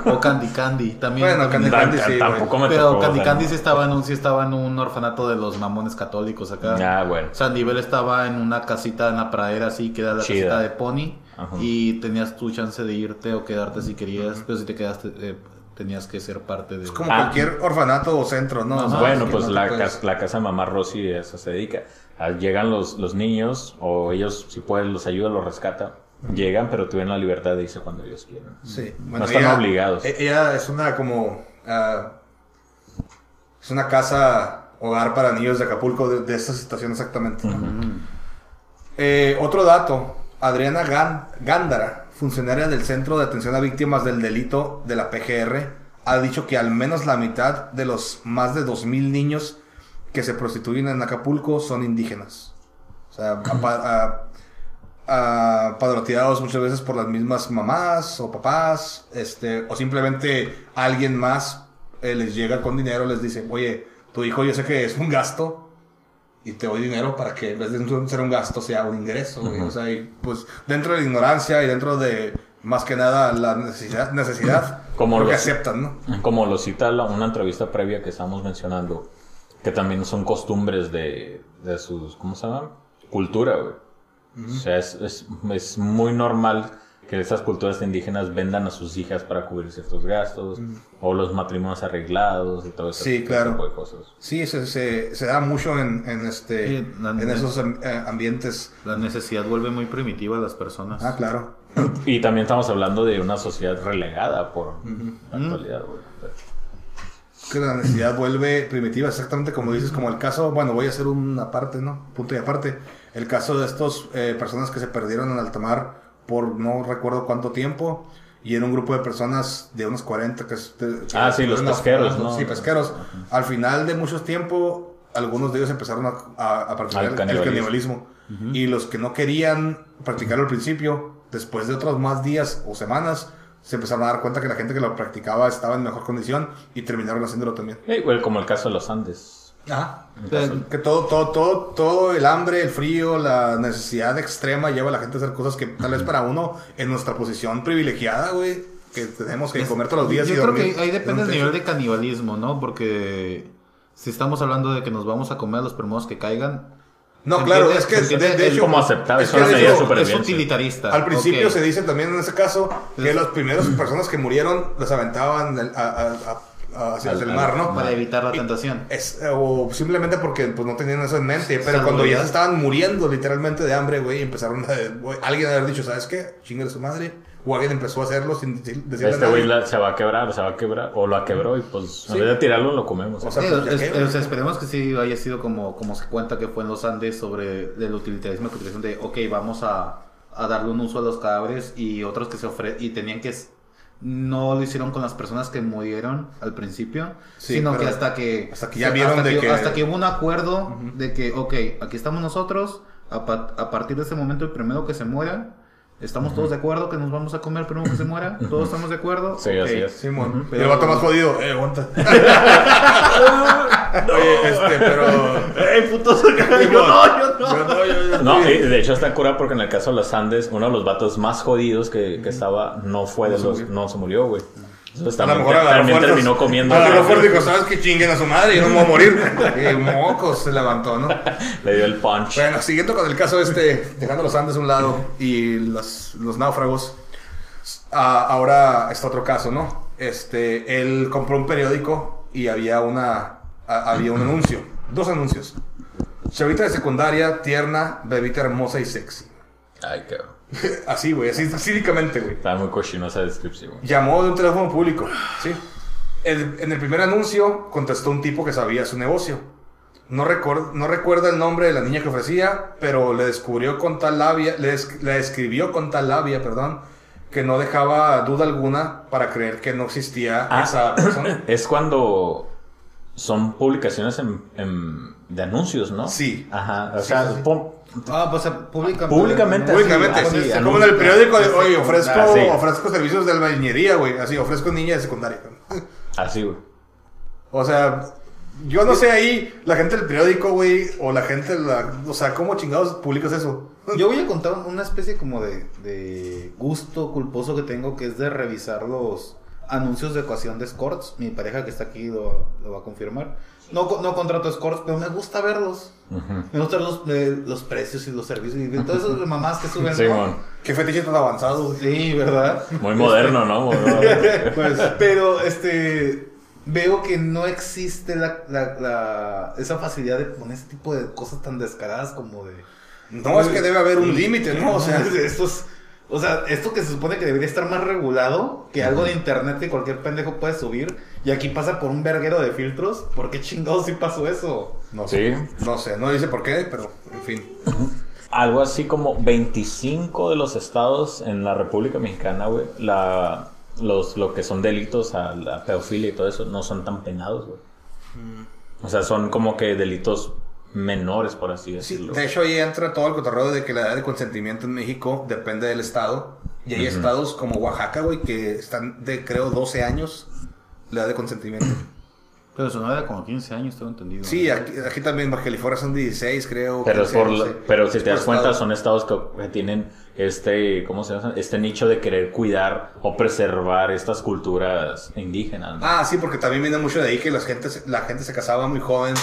o Candy Candy también. Bueno, Candy Tan- sí, tampoco me pero tocó. Candy o sea, Candy sí estaba, en un, sí estaba en un orfanato de los mamones católicos acá. Ah, bueno. Sandivel estaba en una casita en la pradera así, que era la Chida. casita de Pony. Ajá. Y tenías tu chance de irte o quedarte si querías. Pero si te quedaste, eh, tenías que ser parte de. Es como Ah. cualquier orfanato o centro, ¿no? Bueno, pues no la, puedes- casa, la casa de mamá Rosy a eso se dedica. Ah, Llegan los, los niños, o ellos, si pueden, los ayuda, los rescata. Llegan, pero tienen la libertad de irse cuando ellos quieran. Sí. No están obligados. e- Ella es una como... ah, es una casa hogar para niños de Acapulco de, de esta situación exactamente. ¿no? Eh, otro dato. Adriana Gándara, funcionaria del Centro de Atención a Víctimas del Delito de la PGR, ha dicho que al menos la mitad de los más de 2.000 niños que se prostituyen en Acapulco son indígenas. O sea, padroteados muchas veces por las mismas mamás o papás, este, o simplemente alguien más eh, les llega con dinero, les dice, oye, tu hijo yo sé que es un gasto y te doy dinero para que en vez de ser un gasto sea un ingreso, güey. O sea, y, pues dentro de la ignorancia y dentro de más que nada la necesidad, necesidad (laughs) Como creo que aceptan, ¿no? Como lo cita la- una entrevista previa que estábamos mencionando, que también son costumbres de, de sus, ¿cómo se llama? Cultura, güey. O sea, es, es, es muy normal que esas culturas indígenas vendan a sus hijas para cubrir ciertos gastos, o los matrimonios arreglados y todo ese Sí, claro. tipo de cosas. Sí, se, se, se da mucho en, en este, Sí, la- en esos eh, ambientes. La necesidad vuelve muy primitiva a las personas. Ah, claro. Y también estamos hablando de una sociedad relegada por la actualidad, güey. que la necesidad vuelve primitiva, exactamente como dices, como el caso, bueno, voy a hacer una parte, ¿no? Punto y aparte. El caso de estas personas que se perdieron en alta mar por no recuerdo cuánto tiempo y en un grupo de personas de unos 40 que... que Ah, sí, los pesqueros. ¿no? Sí, pesqueros. Al final de mucho tiempo, algunos de ellos empezaron a, a- a practicar el canibalismo. Y los que no querían practicarlo al principio, después de otros más días o semanas, se empezaron a dar cuenta que la gente que lo practicaba estaba en mejor condición y terminaron haciéndolo también. Eh, güey, como el caso de los Andes. Ajá. Que todo, todo, todo, todo el hambre, el frío, la necesidad extrema lleva a la gente a hacer cosas que tal vez para uno, en nuestra posición privilegiada, güey, que tenemos que comer todos los días Yo y creo dormir. que ahí depende en del nivel de canibalismo, ¿no? Porque si estamos hablando de que nos vamos a comer a los primeros que caigan. No, ¿se claro, es que ¿Se de, de Es hecho... como aceptable, es es que Es utilitarista. Al principio Ok. se dice también en ese caso que las primeras personas que murieron las aventaban a- a- a- hacia Al- el mar, ¿no? Para evitar la tentación. Es, eh, o simplemente porque pues, no tenían eso en mente. Pero Salud, cuando ya se estaban muriendo literalmente de hambre, güey, empezaron a. güey, alguien a haber dicho, ¿sabes qué? Chingue de su madre. O alguien empezó a hacerlo sin decir- decirle Este güey la- se va a quebrar, se va a quebrar, o lo quebró y pues en vez de tirarlo lo comemos. O sea, Sí, pues, es- o sea, esperemos que sí haya sido como, como se cuenta que fue en los Andes sobre el utilitarismo que utilizaron de, ok, vamos a, a darle un uso a los cadáveres y otros que se ofrecen y tenían que... No lo hicieron con las personas que murieron al principio, Sí, sino que hasta que... hasta que ya vieron hasta de que- Hasta que hubo un acuerdo de que, ok, aquí estamos nosotros, a, pa- a partir de ese momento el primero que se muera, estamos todos de acuerdo que nos vamos a comer el primero que se muera, todos estamos de acuerdo. Sí, Ok. así es. Simón. Y Pero- el vato más jodido, eh, aguanta. (laughs) (laughs) Oye, este, pero. (laughs) ¡Ey, putos! yo no, yo no. Yo no, yo- yo- No, de hecho está cura porque en el caso de los Andes, uno de los vatos más jodidos que, que estaba no fue de los. No se murió, güey. Entonces A lo también, mejor agarró también fuerzas. terminó comiendo. Agarró fuerza y dijo, ¿sabes qué chinguen a su madre? Yo no me voy a morir. (laughs) Y mocos se levantó, ¿no? Le dio el punch. Bueno, siguiendo con el caso este, dejando los Andes a un lado y los, los náufragos, ah, ahora está otro caso, ¿no? Este, él compró un periódico y había una, a- había un anuncio, dos anuncios. Chavita de secundaria, tierna, bebita hermosa y sexy. Ay, qué. (laughs) Así, güey, así cínicamente, güey. Está muy cochino esa descripción. Llamó de un teléfono público, ¿sí? El- en el primer anuncio contestó un tipo que sabía su negocio. No, recor- no recuerda el nombre de la niña que ofrecía, pero le descubrió con tal labia, le, des- le describió con tal labia, perdón, que no dejaba duda alguna para creer que no existía Ah. esa persona. (laughs) Es cuando son publicaciones en, en- de anuncios, ¿no? Sí. Ajá. O Sí, sea, sí, Ah, pues eh, públicamente. Públicamente, Públicamente, así, sí, así, como en el periódico de, oye, ofrezco, Ah, sí. ofrezco servicios de albañería, güey, así, ofrezco niña de secundaria. así, güey. O sea, yo no sé ahí, la gente del periódico, güey, o la gente, de la, o sea, ¿cómo chingados publicas eso? (laughs) Yo voy a contar una especie como de, de gusto culposo que tengo, que es de revisar los anuncios de ecuación de escorts. Mi pareja que está aquí lo, lo va a confirmar. No, no contrato escorts, pero me gusta verlos. Me gustan los, eh, los precios y los servicios y todas esas mamás que suben. Sí, ¿no? Qué fetiche tan avanzado. Sí, ¿verdad? Muy moderno, ¿no? Muy moderno. (laughs) Pues, Pero este veo que no existe la, la- la- esa facilidad de poner ese tipo de cosas tan descaradas como de no, es que debe haber un límite, ¿no? O sea, (laughs) esto es- o sea, esto que se supone que debería estar más regulado, que algo de internet que cualquier pendejo puede subir, y aquí pasa por un verguero de filtros, ¿por qué chingados sí pasó eso? no sé. Sí. No sé, no dice por qué, pero, en fin. Algo así como 25 de los estados en la República Mexicana, güey, la, los, lo que son delitos a la pedofilia y todo eso no son tan penados, güey. O sea, son como que delitos menores, por así Sí, decirlo. de hecho ahí entra todo el cotorreo de que la edad de consentimiento en México depende del estado. Y hay estados como Oaxaca, güey, que están de, creo, 12 años la edad de consentimiento. (clears throat) Pero no era como 15 años, tengo entendido. Sí, aquí, aquí también, Baja California son 16, creo. Pero, es 15, por, no la- sé. pero si Es te por das cuenta, estado. son estados que, que tienen este, ¿cómo se llama? Este nicho de querer cuidar o preservar estas culturas indígenas. ¿no? Ah, sí, porque también viene mucho de ahí que la gente, se- la gente se casaba muy joven,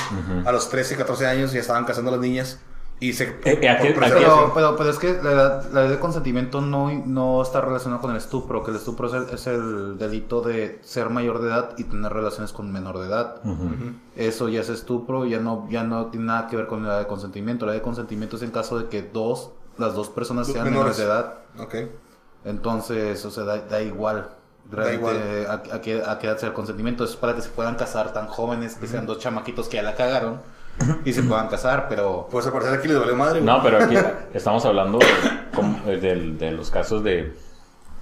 a los 13, 14 años ya estaban casando a las niñas. Y se... Eh, eh, aquí-. Pero, pero, pero es que la edad, la edad de consentimiento no, no está relacionada con el estupro, que el estupro es el, es el delito de ser mayor de edad y tener relaciones con menor de edad. Eso ya es estupro, ya no, ya no tiene nada que ver con la edad de consentimiento. La edad de consentimiento es en caso de que dos, las dos personas sean menores. menores de edad. Ok. Entonces, o sea, da, da igual. Realmente, igual. A, a qué, a qué edad sea el consentimiento. Es para que se puedan casar tan jóvenes, que sean dos chamaquitos que ya la cagaron y se puedan casar, pero... Pues al parecer aquí les valió madre. güey. No, pero aquí (laughs) estamos hablando de, de los casos de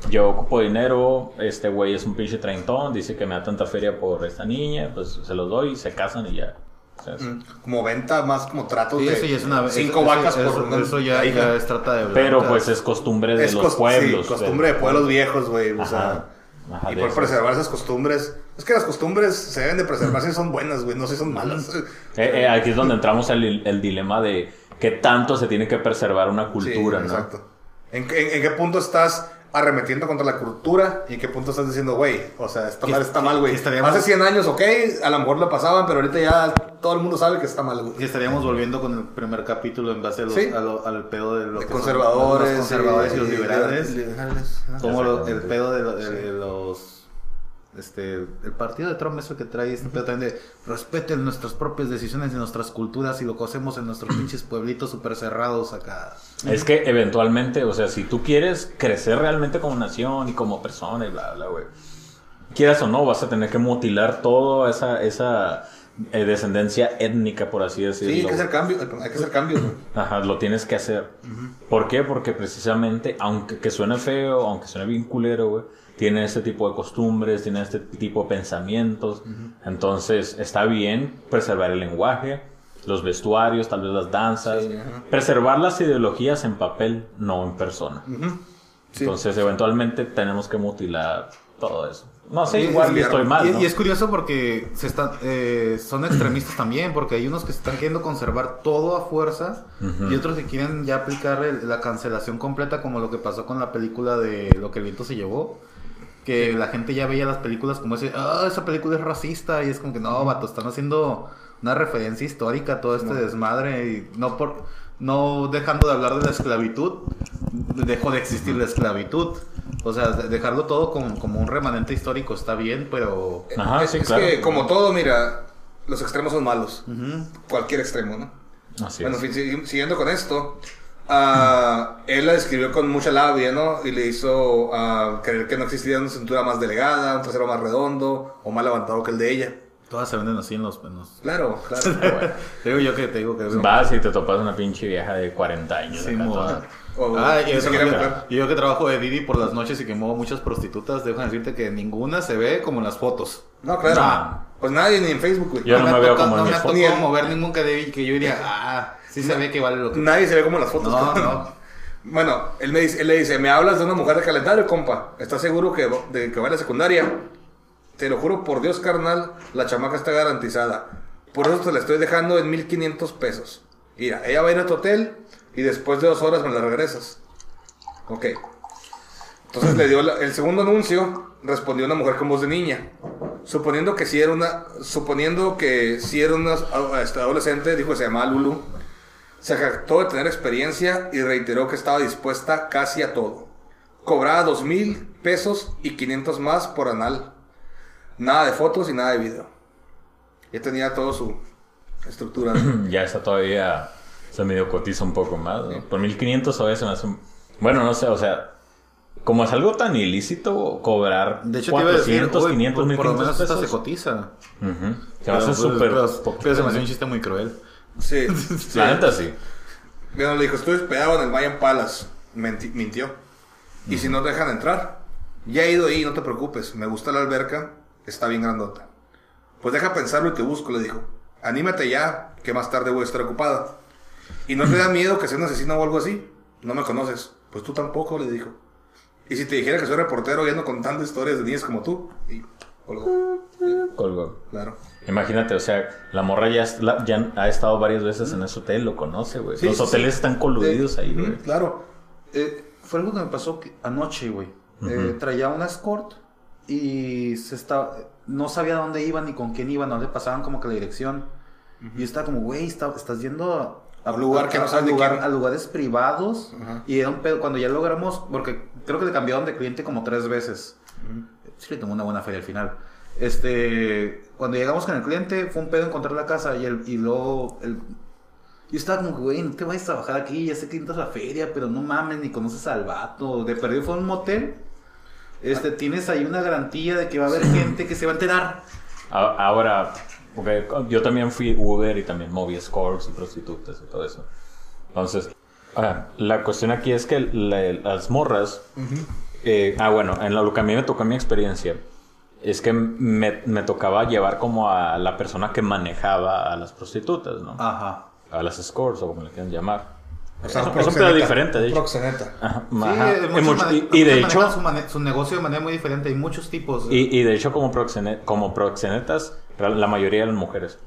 yo ocupo dinero, este güey es un pinche treintón, dice que me da tanta feria por esta niña, pues se los doy y se casan y ya. O sea, es- Mm, Como venta, más como trato Sí, de eso ya es una... cinco eso- vacas eso, por eso, una- eso ya, ya es trata de Pero blancas. pues es costumbre de Es los pueblos. sí, costumbre de pueblos viejos, güey. O sea, Ajá, y por eso. preservar esas costumbres. Es que las costumbres se deben de preservar si son buenas, güey, no si son malas. Eh, eh, aquí es donde (laughs) entramos el, el dilema de qué tanto se tiene que preservar una cultura, Sí, ¿no? Exacto. ¿En, qué- en qué punto estás arremetiendo contra la cultura y en qué punto estás diciendo, güey, o sea, Que- mal está mal, güey. Hace 100 años, ok, a lo mejor lo pasaban, pero ahorita ya todo el mundo sabe que está mal, güey. Y estaríamos volviendo con el primer capítulo en base a los- Sí. a lo- al pedo de los De conservadores, los conservadores y los liberales. Como lo- el pedo de, lo- de los este, el partido de Trump es el que trae este pedo también de respeten nuestras propias decisiones y nuestras culturas y lo que hacemos en nuestros pinches pueblitos súper cerrados acá. Es que eventualmente, o sea, si tú quieres crecer realmente como nación y como persona y bla, bla, güey. Quieras o no, vas a tener que mutilar toda esa, esa eh, descendencia étnica, por así decirlo. Sí, hay que hacer cambios, hay que hacer cambios. Ajá, lo tienes que hacer. ¿Por qué? Porque precisamente, aunque que suene feo, aunque suene bien culero, güey, tiene este tipo de costumbres, tiene este tipo de pensamientos. Entonces, está bien preservar el lenguaje, los vestuarios, tal vez las danzas, Sí, preservar las ideologías en papel, no en persona. Sí. Entonces, eventualmente tenemos que mutilar todo eso. No sé, Sí, igual estoy mal, Y, ¿no? y es curioso porque se están, eh, son extremistas también, porque hay unos que están queriendo conservar todo a fuerza y otros que quieren ya aplicar el- la cancelación completa, como lo que pasó con la película de Lo que el viento se llevó. Que la gente ya veía las películas como ese, ah, esa película es racista, y es como que no, vato, están haciendo una referencia histórica a todo este desmadre, y no por no dejando de hablar de la esclavitud, dejó de existir la esclavitud. O sea, de- dejarlo todo como, como un remanente histórico está bien, pero Ajá, es sí, es claro. que, como todo, mira, los extremos son malos. Cualquier extremo, ¿no? Así bueno, es. siguiendo con esto, ah, él la describió con mucha labia, ¿no? Y le hizo ah, creer que no existía una cintura más delgada, un trasero más redondo o más levantado que el de ella. todas se venden así en los... en los- Claro, claro. (laughs) Te digo yo que te digo que... Vas y te topas una pinche vieja de 40 años. Sí, O- Ah, y eso siquiera que- mujer. y yo que trabajo de Didi por las noches y que muevo muchas prostitutas, dejo de decirte que ninguna se ve como en las fotos. No, claro. No. Pues nadie, ni en Facebook, güey. Yo no me veo tocado- como en no me ha mover ningún que, que yo diría, ah, sí se ve que vale lo que... Nadie se ve como en las fotos. No, no. Bueno, él, me dice, él le dice, me hablas de una mujer de calendario, compa. ¿Estás seguro que, de que va a la secundaria? Te lo juro por Dios, carnal, la chamaca está garantizada. Por eso te la estoy dejando en 1500 pesos. Mira, ella va a ir a tu hotel y después de dos horas me la regresas. Ok. Entonces le dio la- el segundo anuncio, respondió una mujer con voz de niña. Suponiendo que si era una, suponiendo que si era una este, adolescente, dijo que se llamaba Lulu. Se jactó de tener experiencia y reiteró que estaba dispuesta casi a todo. Cobraba dos mil pesos y 500 más por anal. Nada de fotos y nada de video. Ya tenía todo su estructura. (clears throat) Ya esa todavía se medio cotiza un poco más. ¿no? Por 1500 todavía se me hace. Bueno, no sé, o sea. Como es algo tan ilícito cobrar De hecho, te iba a decir, 400, uy, 500, por, por lo 1500 menos esta se pesos. cotiza. Se Pero, me hace pues, súper. pero- un chiste muy cruel. Sí. (laughs) sí. La neta sí. Bueno, le dijo, estoy hospedado en el Mayan Palace. Menti- mintió. Y si no te dejan entrar, ya he ido ahí, no te preocupes. Me gusta la alberca, está bien grandota. Pues deja pensarlo y te busco, le dijo. Anímate ya, que más tarde voy a estar ocupada. ¿Y no te da miedo que sea un asesino o algo así? No me conoces. Pues tú tampoco, le dijo. Y si te dijera que soy reportero y ando contando historias de niñas como tú. Y colgó. Colgó. Claro. Imagínate, o sea, la morra ya, ha estado varias veces en ese hotel, lo conoce, güey. Sí, Los sí, hoteles sí. están coludidos ahí, güey. Claro. Eh, fue algo que me pasó que- anoche, güey. Eh, traía una escort y se estaba, no sabía dónde iban ni con quién iban, no le pasaban como que la dirección. Y yo estaba como, güey, está- estás yendo a, A un lugar que no a- sabes a de lugar- quién. a lugares privados. Ajá. Y era un pedo, cuando ya logramos, porque creo que le cambiaron de cliente como tres veces. Sí le tomó una buena feria al final. Este, cuando llegamos con el cliente, fue un pedo encontrar la casa y, el, y luego el, yo estaba como, güey, no te vayas a trabajar aquí, ya sé que entras a la feria, pero no mames, ni conoces al vato. De perdido fue un motel. Este, tienes ahí una garantía de que va a haber gente que se va a enterar. Ahora, porque yo también fui Uber y también moví escorts y prostitutas y todo eso. Entonces, ah, la cuestión aquí es que la- las morras. eh, ah, bueno, en lo que a mí me tocó mi experiencia. Es que me, me tocaba llevar como a la persona que manejaba a las prostitutas, ¿no? Ajá. A las escorts o como le quieran llamar. O sea, es, un es un pedo diferente, de hecho. Proxeneta. Ajá, ajá. Y mucho- y, y de hecho, su, su negocio de manera muy diferente. Hay muchos tipos. y, y de hecho como, como proxenetas, la mayoría eran mujeres.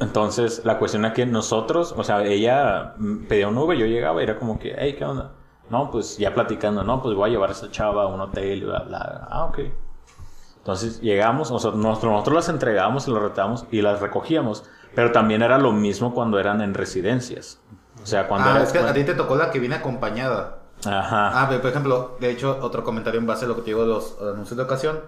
Entonces, la cuestión aquí nosotros, o sea, ella mm, pedía un Uber, yo llegaba y era como que, hey, ¿qué onda? No, pues ya platicando, no, pues voy a llevar a esa chava a un hotel y bla, bla. Ah, ok. Entonces llegamos, o sea, nosotros, nosotros las entregábamos y las retábamos y las recogíamos, pero también era lo mismo cuando eran en residencias. O sea, cuando ah, era... es que a ti te tocó la que viene acompañada. Ajá. Ah, pero, por ejemplo, de hecho, otro comentario en base a lo que te digo de los anuncios de ocasión.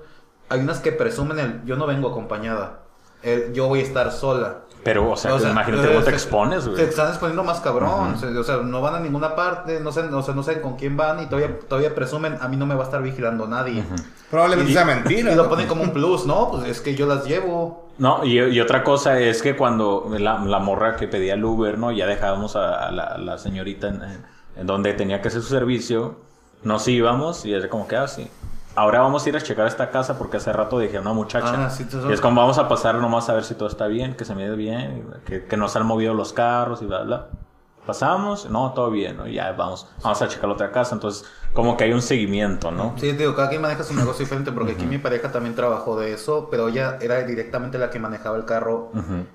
Hay unas que presumen el yo no vengo acompañada. El, yo voy a estar sola. Pero, o sea, O sea, imagínate eh, cómo te se- expones, Se güey. están exponiendo más cabrón. Se- O sea, no van a ninguna parte, no sé, o sea, no saben con quién van y todavía, todavía presumen, a mí no me va a estar vigilando nadie. Probablemente Y- sea mentira. Y lo ponen como un plus, ¿no? Pues es que yo las llevo. No, y, y otra cosa es que cuando la, la morra que pedía el Uber, ¿no? Ya dejábamos a, a la, a la señorita en, donde tenía que hacer su servicio, nos íbamos y es como que así. Ahora vamos a ir a checar esta casa porque hace rato dije a una muchacha. Ah, sí, y es como vamos a pasar nomás a ver si todo está bien, que se mide bien, que, que no se han movido los carros y bla, bla. Pasamos, no, todo bien, ¿no? Y ya vamos, vamos a checar la otra casa. Entonces, como que hay un seguimiento, ¿no? Sí, digo, cada quien maneja su negocio diferente porque aquí mi pareja también trabajó de eso, pero ella era directamente la que manejaba el carro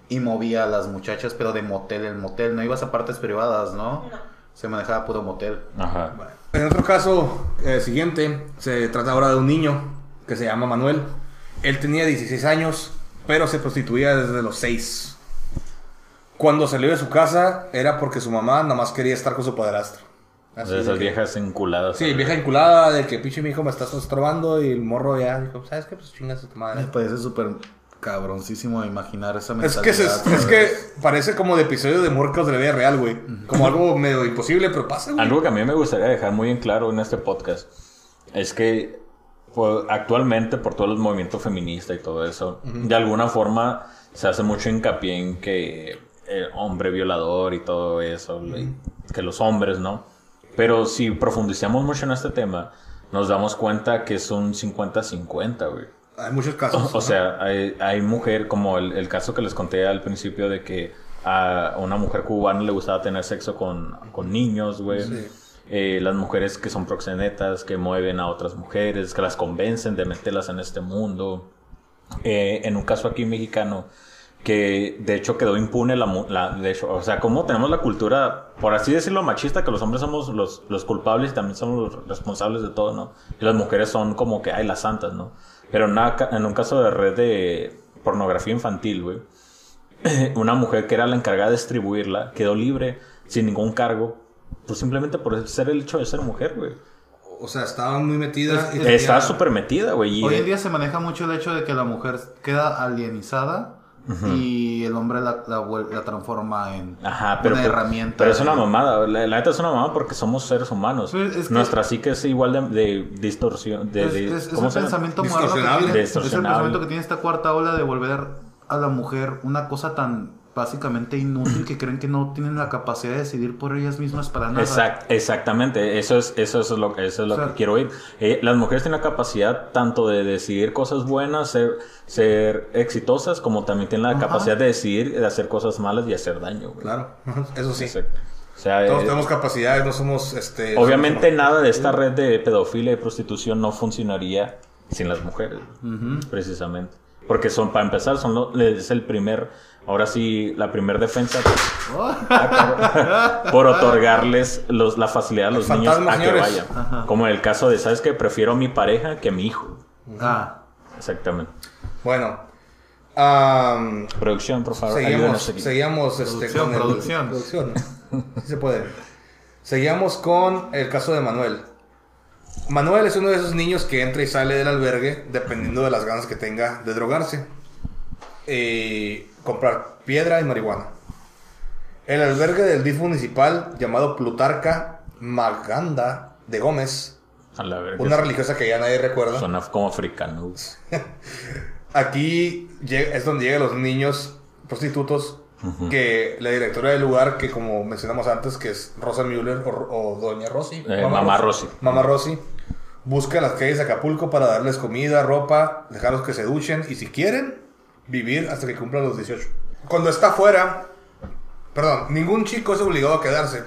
y movía a las muchachas, pero de motel en motel. No ibas a partes privadas, ¿no? Se manejaba puro motel. Ajá. En otro caso eh, siguiente, se trata ahora de un niño que se llama Manuel. Él tenía 16 años, pero se prostituía desde los 6. Cuando salió de su casa era porque su mamá nada más quería estar con su padrastro. Así De de esas que- viejas enculadas. Sí, vieja enculada de que pinche mi hijo me estás estorbando y el morro ya dijo, ¿sabes qué? Pues chingas a tu Me madre. parece súper cabroncísimo imaginar esa Es que, se- mentalidad. es que parece como de episodio de Morcos de la vida real, güey. Como algo medio imposible, pero pasa, güey. Algo que a mí me gustaría dejar muy en claro en este podcast es que pues, actualmente por todo el movimiento feminista y todo eso, de alguna forma se hace mucho hincapié en que el hombre violador y todo eso, y que los hombres, ¿no? Pero si profundizamos mucho en este tema, nos damos cuenta que es un 50-50, güey. Hay muchos casos. O sea, hay, hay mujer, como el, el caso que les conté al principio de que a una mujer cubana le gustaba tener sexo con, con niños, güey. Sí. Eh, las mujeres que son proxenetas, que mueven a otras mujeres, que las convencen de meterlas en este mundo. Eh, en un caso aquí mexicano, que de hecho quedó impune la, la- de hecho, o sea, como tenemos la cultura, por así decirlo, machista, que los hombres somos los, los culpables y también somos los responsables de todo, ¿no? Y las mujeres son como que, ay, las santas, ¿no? Pero en, una ca- en un caso de red de pornografía infantil, güey, (clears throat) una mujer que era la encargada de distribuirla quedó libre, sin ningún cargo, pues simplemente por ser el hecho de ser mujer, güey. O sea, estaba muy metida. y Estaba súper metida, güey. Hoy en día se maneja mucho el hecho de que la mujer queda alienizada y el hombre la, la la transforma en Ajá, pero, una pero- herramienta. pero es una mamada. La, la neta es una mamada porque somos seres humanos. Pues es que- Nuestra psique es igual de, de distorsión. De, Es, de- es- es ¿Cómo el pensamiento moderno que tiene, es el pensamiento que tiene esta cuarta ola de volver a la mujer una cosa tan básicamente inútil que creen que no tienen la capacidad de decidir por ellas mismas para nada. Exact- exactamente, eso es, eso es lo, eso es lo O sea- que quiero oír. Eh, las mujeres tienen la capacidad tanto de decidir cosas buenas, ser, ser exitosas, como también tienen la Ajá. capacidad de decidir de hacer cosas malas y hacer daño. güey. Claro, eso sí. Exacto. O sea, Todos eh, tenemos capacidades, no somos este. obviamente nada de esta red de pedofilia y prostitución no funcionaría sin las mujeres, precisamente. Porque son, para empezar, son lo- es el primer, ahora sí, la primer defensa (laughs) por otorgarles los, la facilidad a los El niños a que señores. vayan. Como en el caso de, ¿sabes qué? Prefiero a mi pareja que a mi hijo. Ah, Exactamente. Bueno. am, Producción, por favor, seguimos, aquí. seguimos este, Producción, con el- producción. producción. Sí se puede. Seguimos con el caso de Manuel. Manuel es uno de esos niños que entra y sale del albergue dependiendo de las ganas que tenga de drogarse. Comprar piedra y marihuana. El albergue del DIF municipal llamado Plutarca Maganda de Gómez, A la verga. una religiosa que ya nadie recuerda. Suena como africano. (laughs) Aquí es donde llegan los niños prostitutos que la directora del lugar, que como mencionamos antes, que es Rosa Müller o, o Doña Rosy. Eh, Mamá Rosy. Mamá Rosy. Busca las calles de Acapulco para darles comida, ropa, dejarlos que se duchen y si quieren, vivir hasta que cumplan los 18. Cuando está afuera, perdón, ningún chico es obligado a quedarse.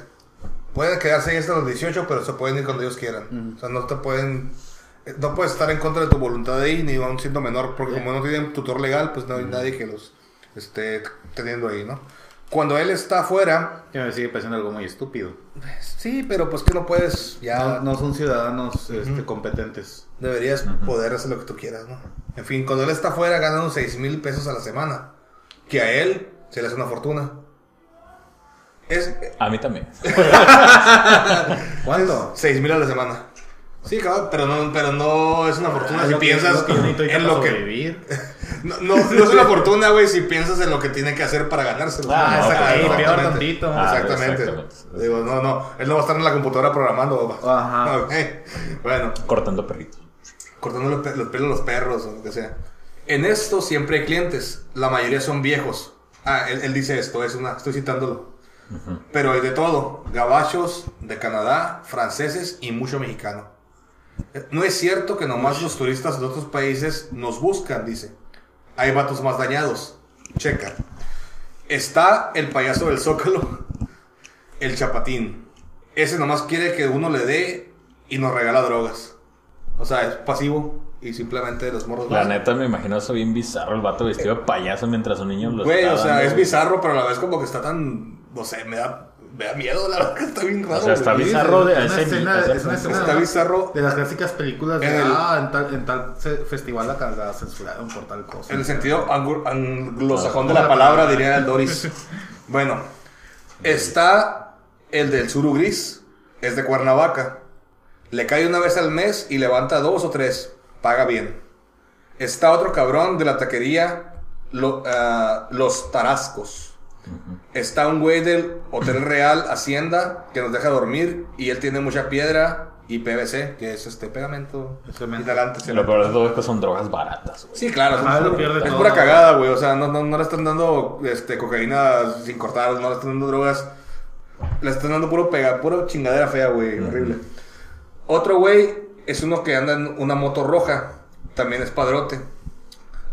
Pueden quedarse ahí hasta los 18, pero se pueden ir cuando ellos quieran. O sea, no te pueden... eh, No puedes estar en contra de tu voluntad ahí, ni aún siendo menor, porque como no tienen tutor legal, pues no hay nadie que los esté teniendo ahí, ¿no? Cuando él está afuera, que me sigue pareciendo algo muy estúpido. sí, pero pues que no puedes, ya No, no son ciudadanos este, competentes. deberías poder hacer lo que tú quieras, ¿no? En fin, cuando él está afuera ganando 6 mil pesos a la semana, que a él se le hace una fortuna. Es A mí también. (laughs) ¿Cuánto? 6 mil a la semana. Sí, cabrón, pero no, pero no es una fortuna Ah, si piensas que en lo que... (laughs) No, no, no es una fortuna, güey, si piensas en lo que tiene que hacer para ganárselo. Ah, no, ahí, peor exactamente. tantito. Ah, exactamente. exactamente. Digo, no, no, él no va a estar en la computadora programando. papá. Ajá. (laughs) Bueno, Cortando perritos. cortando los, pe- los pelos a los perros o lo que sea. En esto siempre hay clientes. La mayoría son viejos. Ah, él, él dice esto, es una, estoy citándolo. Pero hay de todo. Gabachos de Canadá, franceses y mucho mexicano. Eh, No es cierto que nomás los turistas de otros países nos buscan, dice. Hay vatos más dañados. Checa. Está el payaso del Zócalo, (laughs) el chapatín. Ese nomás quiere que uno le dé y nos regala drogas. O sea, es pasivo y simplemente los morros La neta me imagino eso bien bizarro, el vato vestido de payaso mientras un niño lo Güey, o sea, dando, es bizarro, pero a la vez como que está tan. No sé, me da, me da miedo, la verdad que está bien raro. O sea, está güey. bizarro de es una escena, ese- es una escena Está bizarro de las clásicas películas de En el- ah, en tal, en tal ce- festival la, la censuraron por tal cosa. en el sentido anglosajón de la palabra, diría el Doris. Bueno, está el del suru gris, es de Cuernavaca. Le cae una vez al mes y levanta dos o tres, paga bien. Está otro cabrón de la taquería Lo- ah, Los Tarascos. Está un güey del Hotel Real Hacienda que nos deja dormir y él tiene mucha piedra y PVC, que es este pegamento Cemento. inhalante. Lo peor de todo es que son drogas baratas, güey. Sí, claro, Ah, es, pierde es todo. pura cagada, güey. O sea, no, no, no le están dando este, cocaína sin cortar, no le están dando drogas. Le están dando puro pega, puro chingadera fea, güey. Horrible. Otro güey es uno que anda en una moto roja. También es padrote.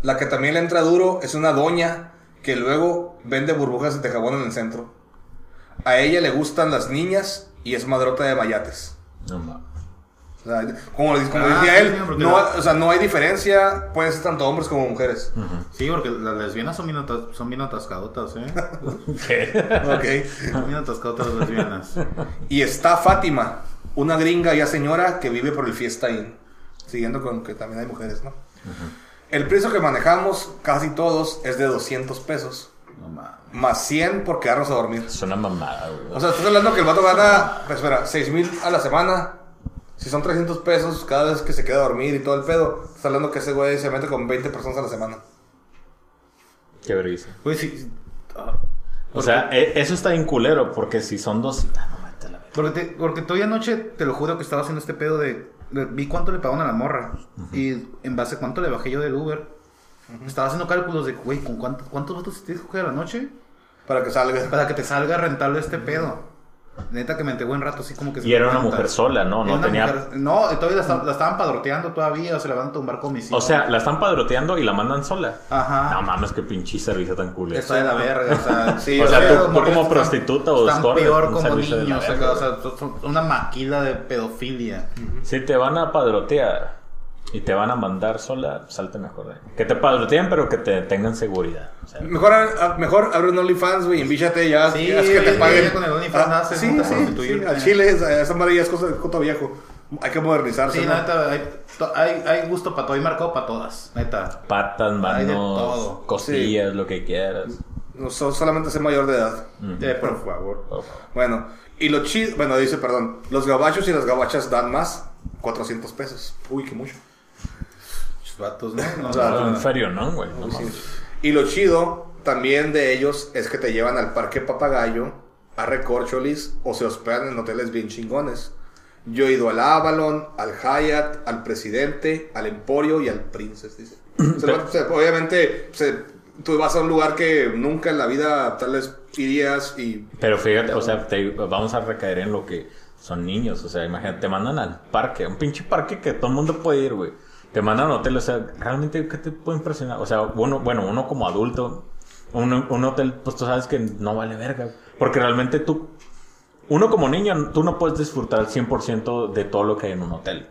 La que también le entra duro es una doña que luego vende burbujas de jabón en el centro. A ella le gustan las niñas y es madrota de mayates. No mames. O sea, como, le- como Ah, decía sí, él, sí, no, la- o sea, no hay diferencia. Pueden ser tanto hombres como mujeres. Sí, porque las lesbianas son bien, atas- son bien atascadotas, ¿eh? ¿Qué? Ok. Son bien atascadotas las lesbianas. Y está Fátima, una gringa ya señora que vive por el Fiesta Inn. Siguiendo con que también hay mujeres, ¿no? El precio que manejamos, casi todos, es de 200 pesos. No mames. Más 100 por quedarnos a dormir. Es una mamada, güey. O sea, estás hablando que el vato gana, pues, espera, 6 mil a la semana. Si son 300 pesos cada vez que se queda a dormir y todo el pedo, estás hablando que ese güey se mete con 20 personas a la semana. Qué vergüenza. Sí. sí. ah, O sea, e- eso está bien culero, porque si son dos... Ah, no, a la verga. Porque, te- porque todavía anoche, te lo juro que estaba haciendo este pedo de, de- Vi cuánto le pagaban a la morra. Y en base a cuánto le bajé yo del Uber. Estaba haciendo cálculos de, güey, ¿con cuánto, cuántos votos tienes que coger a la noche? Para que salga. Para que te salga rentable este pedo. Neta que me buen rato así como que... se Y era una mujer sola, ¿no? No tenía... mujer- no, todavía la, esta- la estaban padroteando todavía, o se la van a tumbar con mis O sea, la están padroteando y la mandan sola. Ajá. No mames, qué pinche servicio tan culero. Está de la verga, o sea, (laughs) Sí, o sea, tú, como están- prostituta o están peor como niños, o sea, una maquila de pedofilia. Si te van a padrotear y te van a mandar sola, salte mejor. eh. Que te padroteen, pero que te tengan seguridad. O sea, Mejor, a- mejor abre un OnlyFans, güey, invíchate ya. Sí, haz que te paguen. con el OnlyFans Ah, haces, sí, ¿no? sí, sí, al chile, esa, madre ya es cosa de coto viejo. Hay que modernizarse, Sí, ¿no? neta, hay, to- hay, hay gusto para todo, hay marcado para todas, neta. patas, de manos, todo. costillas, lo que quieras. No, so- solamente ser mayor de edad. Eh, por favor. Por favor. Bueno, y lo chido, bueno, dice, perdón, los gabachos y las gabachas dan más, 400 pesos. Uy, qué mucho. Vatos, ¿no? (laughs) No, O sea, no, En no. ferio, ¿no, güey? No Sí. mames. Y lo chido también de ellos es que te llevan al Parque Papagayo, a Recorcholis o se hospedan en hoteles bien chingones. Yo he ido al Avalon, al Hyatt, al Presidente, al Emporio y al Princess, dice. (clears throat) O sea, o sea, obviamente, se- tú vas a un lugar que nunca en la vida tal vez irías y... Pero fíjate, o sea, te- vamos a recaer en lo que son niños. O sea, imagínate, te mandan al parque, un pinche parque que todo el mundo puede ir, güey. Te mandan a un hotel, o sea, realmente, ¿qué te puede impresionar? O sea, uno, bueno, uno como adulto, un, un hotel, pues tú sabes que no vale verga. Porque realmente tú, uno como niño, tú no puedes disfrutar al 100% de todo lo que hay en un hotel.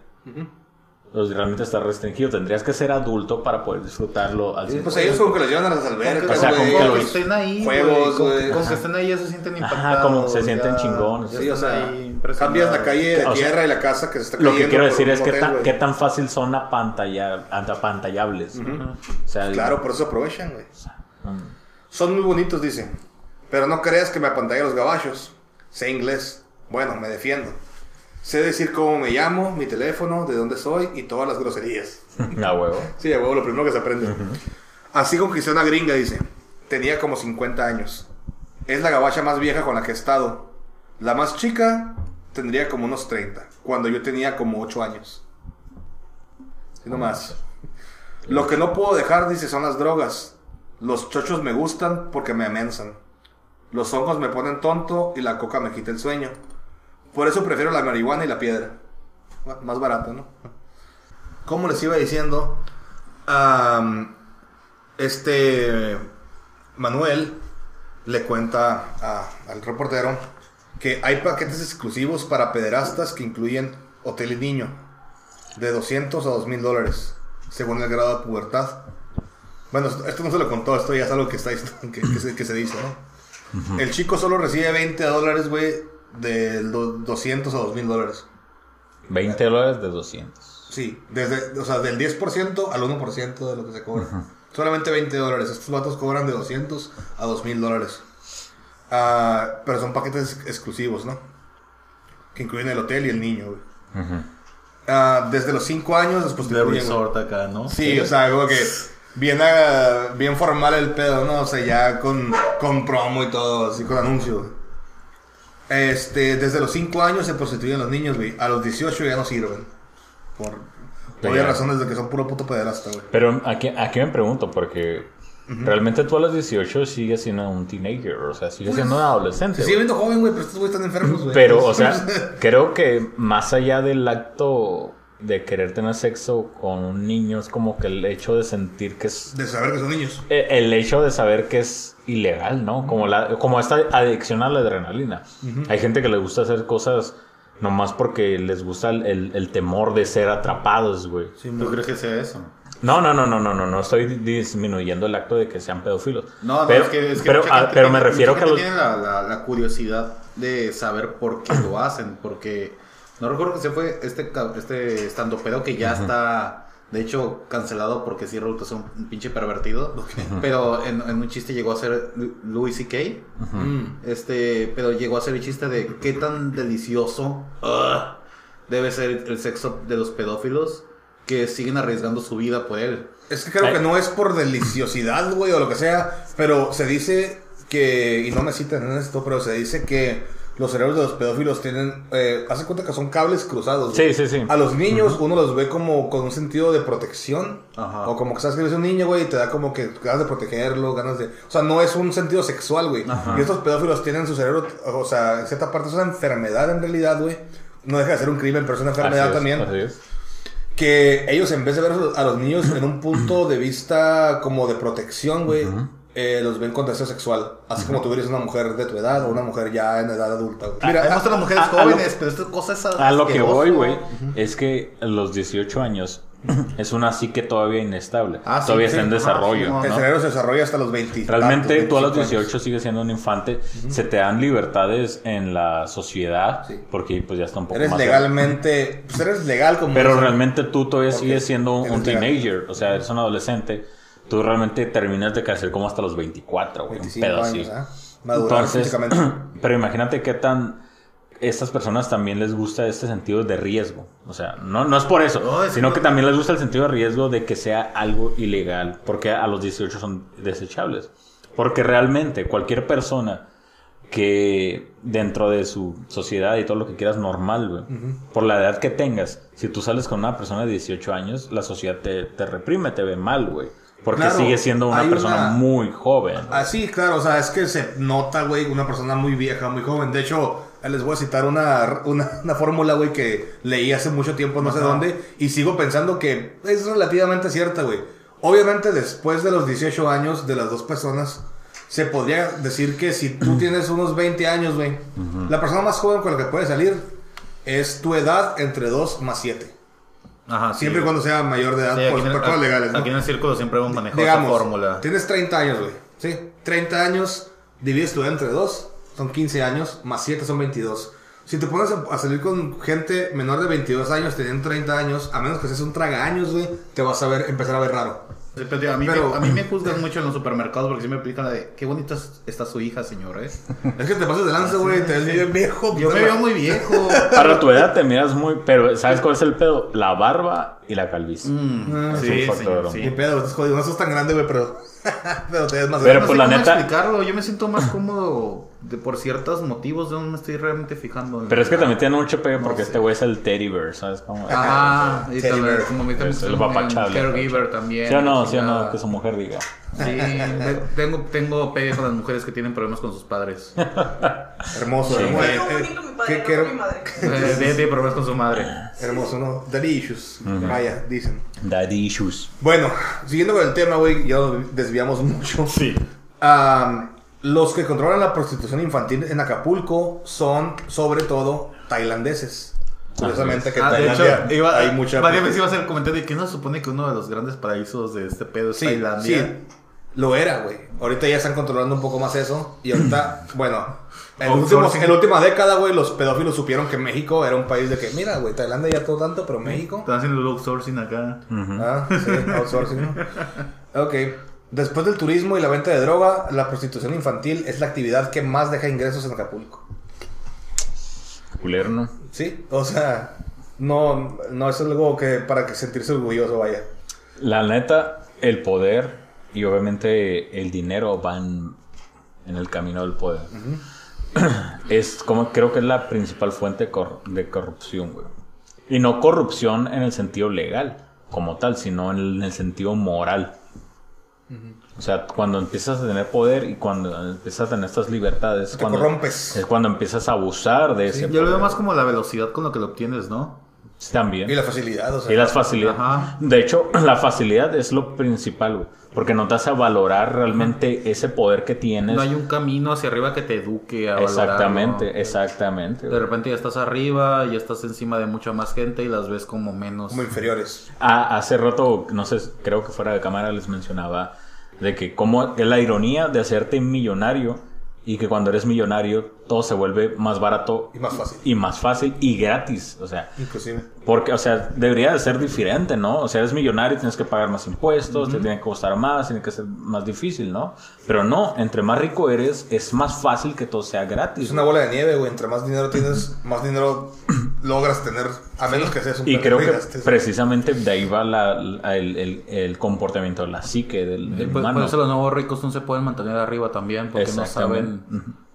Entonces, realmente está restringido. Tendrías que ser adulto para poder disfrutarlo al 100%. Pues ellos como que los llevan a las albercas, O sea, como que estén ahí, Juegos, güey. que- Ajá. estén ahí ya se sienten Ajá, impactados. como se sienten ya- chingones. ya Sí, o sea, ahí. Cambias la calle de O sea, tierra y la casa que se está Lo cayendo que quiero decir es que hotel, qué tan fácil son apantalla- apantallables. O sea, Claro, por eso aprovechan, güey. mm, Son muy bonitos, dice. Pero no creas que me apantalla los gabachos. Sé inglés. Bueno, me defiendo. Sé decir cómo me llamo, mi teléfono, de dónde soy y todas las groserías. (laughs) A huevo. Sí, a huevo, lo primero que se aprende. Así conquisté una gringa, dice. Tenía como 50 años. Es la gabacha más vieja con la que he estado. La más chica tendría como unos 30, cuando yo tenía como 8 años. Y no más. Lo que no puedo dejar, dice, son las drogas. Los chochos me gustan porque me amensan. Los hongos me ponen tonto y la coca me quita el sueño. Por eso prefiero la marihuana y la piedra. Más barata, ¿no? Como les iba diciendo, este Manuel le cuenta a- al reportero que hay paquetes exclusivos para pederastas que incluyen hotel y niño de 200 a 2000 dólares según el grado de pubertad. Bueno, esto- no se lo contó, esto ya es algo que, está, (laughs) que, que se, que se dice, ¿no? El chico solo recibe 20 dólares, güey, de do- 200 a 2000 dólares. 20 dólares de 200. Sí, desde, o sea, del 10% al 1% de lo que se cobra. Solamente 20 dólares. Estos vatos cobran de 200 a 2000 dólares. Ah, pero son paquetes exclusivos, ¿no? Que incluyen el hotel y el niño, güey. Ah, desde los 5 años después De resort acá, ¿no? Sí, o sea, como que bien, ah, bien formal el pedo, ¿no? O sea, ya con, con promo y todo, así con anuncio. Este, desde los 5 años se prostituyen los niños, güey. A los 18 ya no sirven. Por obvias razones de que son puro puto pederasta, güey. Pero aquí, aquí me pregunto, porque realmente tú a los 18 sigues siendo un teenager, o sea, sigues siendo un adolescente. Se sigue güey. viendo joven, güey, pero estos güeyes están enfermos, güey. Pero, o sea, (laughs) creo que más allá del acto de querer tener sexo con un niño, es como que el hecho de sentir que es. De saber que son niños. eh, El hecho de saber que es ilegal, ¿no? Como, la, como esta adicción a la adrenalina. Hay gente que le gusta hacer cosas nomás porque les gusta el, el- el temor de ser atrapados, güey. ¿Tú crees que sea eso? No, no, no, no, no, no, no estoy disminuyendo el acto de que sean pedófilos. No, no, pero, es que, es que pero, mucha gente pero me tiene- refiero mucha que a los... gente tiene la, la- la curiosidad de saber por qué lo (clears throat) hacen, porque no recuerdo que se fue este este estando pedo que ya está de hecho cancelado porque sí resultó ser un, un pinche pervertido, pero en, en un chiste llegó a ser Louis C.K. Mm. Este, pero llegó a ser el chiste de qué tan delicioso ah, debe ser el sexo de los pedófilos que siguen arriesgando su vida por él. Es que creo Ay. que no es por deliciosidad, güey, o lo que sea, pero se dice que, y no me citan en esto, pero se dice que los cerebros de los pedófilos tienen, eh, hace cuenta que son cables cruzados. güey. Sí, sí, sí. A los niños uno los ve como con un sentido de protección, Ajá. o como que sabes que eres un niño, güey, y te da como que ganas de protegerlo, ganas de... O sea, no es un sentido sexual, güey. Y estos pedófilos tienen su cerebro, o sea, en cierta parte es una enfermedad en realidad, güey. No deja de ser un crimen, pero es una enfermedad Así es, también así es. Que ellos en vez de ver a los niños en un punto de vista como de protección, güey, eh, los ven con deseo sexual. Así como tú eres una mujer de tu edad o una mujer ya en edad adulta, güey. Mira, Mira, hay las mujeres a- a jóvenes, lo- pero esta cosa es A lo que voy, güey, es que a los 18 años (laughs) es una psique todavía inestable. Ah, sí, todavía sí, está en ajá, desarrollo. no, el cerebro se desarrolla hasta los 20. Realmente tantos, tú a los 25 18 sigues siendo un infante, se te dan libertades en la sociedad, Sí. porque pues ya está un poco Eres más... legalmente, pues eres legal como... Pero realmente tú todavía sigues siendo un legal. teenager, o sea, eres un adolescente. Tú realmente terminas de crecer como hasta los 24, güey, un 25 pedo años, así. ¿ah? Madurar Entonces, (clears throat) pero imagínate qué tan estas personas también les gusta este sentido de riesgo. O sea, no, no es por eso, No, es sino que- que también les gusta el sentido de riesgo de que sea algo ilegal, porque a los 18 son desechables. Porque realmente cualquier persona que dentro de su sociedad y todo lo que quieras normal, güey, por la edad que tengas, si tú sales con una persona de 18 años, la sociedad te, te reprime, te ve mal, güey. Porque Claro, sigue siendo una persona una- muy joven. Ah, sí, claro, o sea, es que se nota, güey, una persona muy vieja, muy joven. De hecho, les voy a citar una, una, una fórmula, güey, que leí hace mucho tiempo, no sé dónde, y sigo pensando que es relativamente cierta, güey. Obviamente, después de los 18 años de las dos personas, se podría decir que si tú (clears throat) tienes unos 20 años, güey, la persona más joven con la que puedes salir es tu edad entre 2 más 7. Ajá, sí. Siempre y cuando sea mayor de edad, Sí, por, en legales, ¿no? aquí en el círculo siempre hemos manejado Digamos, esa fórmula. tienes 30 años, güey. Sí, 30 años, divides tu edad entre 2, son 15 años, más 7 son 22. Si te pones a, a salir con gente menor de 22 años, teniendo 30 años, a menos que seas un traga años, güey, te vas a ver, empezar a ver raro. Sí, pero, tío, a, mí Pero- me, a mí me juzgan mucho en los supermercados porque sí me aplican la de qué bonita es- está su hija, señor, ¿eh? (laughs) Es que te pasas de lanza, güey. Te ves bien viejo. Yo me veo muy viejo. (laughs) Para tu edad te miras muy. Pero ¿sabes cuál es el pedo? La barba y la calvicie. Mm, Ah, sí, es un señor, factor, sí. Qué pedo, estás jodido. No sos tan grande, güey, pero. (laughs) pero te ves más Pero grande. pues, sé la cómo neta- explicarlo. Yo me siento más cómodo de, por ciertos motivos. Yo no me estoy realmente fijando. Pero es que también tiene mucho pegue porque sé. este güey es el teddy bear, ¿sabes cómo? Ajá, y también, como me Es el caregiver también. ¿Sí o no? ¿Sí o no? Que su mujer diga. Sí, tengo, tengo pegue con las mujeres que tienen problemas con sus padres. (laughs) Hermoso, Sí. hermoso. Eh, eh, qué- no qué madre. Eh, Tiene problemas con su madre. hermoso, ¿no? Daddy issues. Vaya, dicen. Daddy issues. Bueno, siguiendo con el tema, güey, ya nos desviamos mucho. Sí. Am, los que controlan la prostitución infantil en Acapulco son, sobre todo, tailandeses. Curiosamente, que en Ah, de Tailandia hecho, iba, hay mucha. varias veces iba a hacer el comentario de que no se supone que uno de los grandes paraísos de este pedo es Sí, Tailandia. sí, lo era, güey. Ahorita ya están controlando un poco más eso. Y ahorita, (clears throat) bueno, en, últimos- en la última década, güey, los pedófilos supieron que México era un país de que, mira, güey, Tailandia ya todo tanto, pero México. Están haciendo el outsourcing acá. Ah, sí, outsourcing, ¿no? (laughs) Ok. Después del turismo y la venta de droga, la prostitución infantil es la actividad que más deja ingresos en Acapulco. Culero, ¿no? Sí, o sea, no, no es algo que para que sentirse orgulloso, vaya. La neta, el poder y obviamente el dinero van en el camino del poder. Es como creo que es la principal fuente cor- de corrupción, güey. Y no corrupción en el sentido legal como tal, sino en el, en el sentido moral. O sea, cuando empiezas a tener poder y cuando empiezas a tener estas libertades, Te cuando, corrompes. es cuando empiezas a abusar de ese Yo lo veo más como la velocidad con lo que lo obtienes, ¿no? También. Y la facilidad, o sea. Y las facilidades. Ajá. De hecho, (clears throat) la facilidad es lo principal, güey. Porque no te hace valorar realmente ese poder que tienes. No hay un camino hacia arriba que te eduque a Exactamente, valorarlo. exactamente. De repente ya estás arriba, ya estás encima de mucha más gente y las ves como menos. Como inferiores. Ah, hace rato, no sé, creo que fuera de cámara les mencionaba de que como es la ironía de hacerte millonario y que cuando eres millonario todo se vuelve más barato Y más fácil. y más fácil y gratis. O sea, Inclusive. Porque, o sea, debería de ser diferente, ¿no? O sea, eres millonario, tienes que pagar más impuestos, te tiene que costar más, tiene que ser más difícil, ¿no? Pero no, entre más rico eres, es más fácil que todo sea gratis. Es una bola de nieve, güey. Entre más dinero tienes, (clears throat) más dinero logras tener. A menos que seas un y creo que gastes. precisamente de ahí va la- la- el, el- el comportamiento de la psique del, del por humano. eso los nuevos ricos no se pueden mantener arriba también porque no saben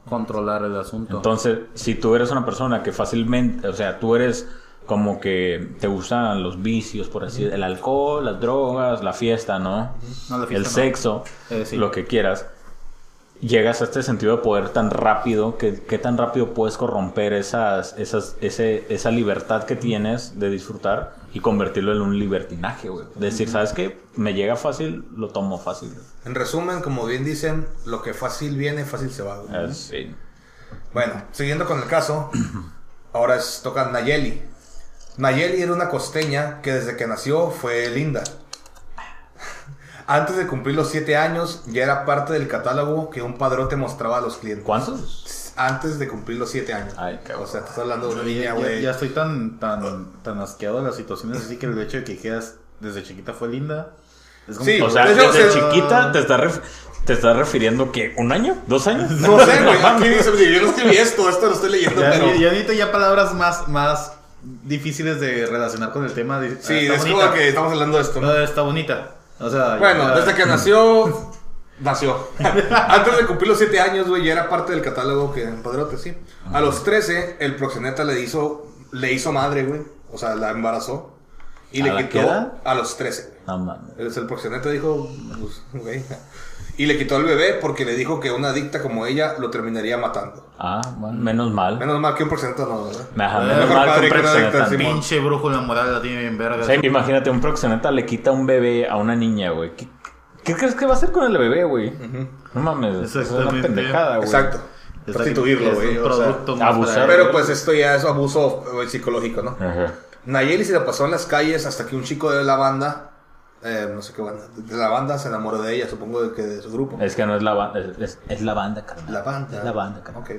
controlar el asunto. Entonces, si tú eres una persona que fácilmente, o sea, tú eres como que te gustan los vicios, por así el alcohol, las drogas, la fiesta, ¿no? No, la fiesta el no. sexo, Eh, sí. lo que quieras. Llegas a este sentido de poder tan rápido que qué tan rápido puedes corromper esas, esas, ese, esa libertad que tienes de disfrutar y convertirlo en un libertinaje, güey. Decir, ¿sabes qué? Me llega fácil, lo tomo fácil. En resumen, como bien dicen, lo que fácil viene, fácil se va. güey. Así. Bueno, siguiendo con el caso, (clears throat) ahora es, toca Nayeli. Nayeli era una costeña que desde que nació fue linda. (laughs) Antes de cumplir los 7 años, ya era parte del catálogo que un padrote mostraba a los clientes. ¿Cuántos? Antes de cumplir los 7 años. Ay, cabrón. O sea, estás hablando de una Ya, niña, güey. ya estoy tan, tan, tan asqueado de las situaciones así que el hecho de que quedas desde chiquita fue linda. Es como Sí, que- O sea, desde chiquita te estás ref- te estás refiriendo que un año, dos años. No sé, (laughs) güey. Aquí dice, yo no escribí esto, esto lo estoy leyendo, Ya, pero. ya- ya necesito ya palabras más, más difíciles de relacionar con el tema. de- Sí, ah, está es bonita. como que estamos hablando de esto. ¿no? Ah, está bonita. O sea, Bueno, ya- desde que nació, (laughs) nació. (laughs) Antes de cumplir los 7 años, güey, ya era parte del catálogo que en Padrote, sí. A los 13, el proxeneta le hizo, le hizo madre, güey. O sea, la embarazó. Y ¿A le la quitó qué edad? a los 13, güey. No mames. El proxeneta dijo, pues, güey. Y le quitó al bebé porque le dijo que una adicta como ella lo terminaría matando. Ah, bueno, menos mal. Menos mal que un proxeneta no, ¿verdad? Ajá, menos mejor mal que un que proxeneta. sí. Pinche brujo la moral la tiene bien verga. Sí, imagínate, un proxeneta le quita un bebé a una niña, güey. ¿Qué, qué crees que va a hacer con el bebé, güey? No mames, es una pendejada, güey. Exacto. Prostituirlo, es güey. un o sea. abusar. Pero pues esto ya es abuso eh, psicológico, ¿no? Ajá. Nayeli se la pasó en las calles hasta que un chico de la banda, eh, no sé qué banda, de la banda se enamoró de ella, supongo de que de su grupo. Es que no es la banda, es, es- es la banda, carnal. La banda. Es la banda, carnal. Ok.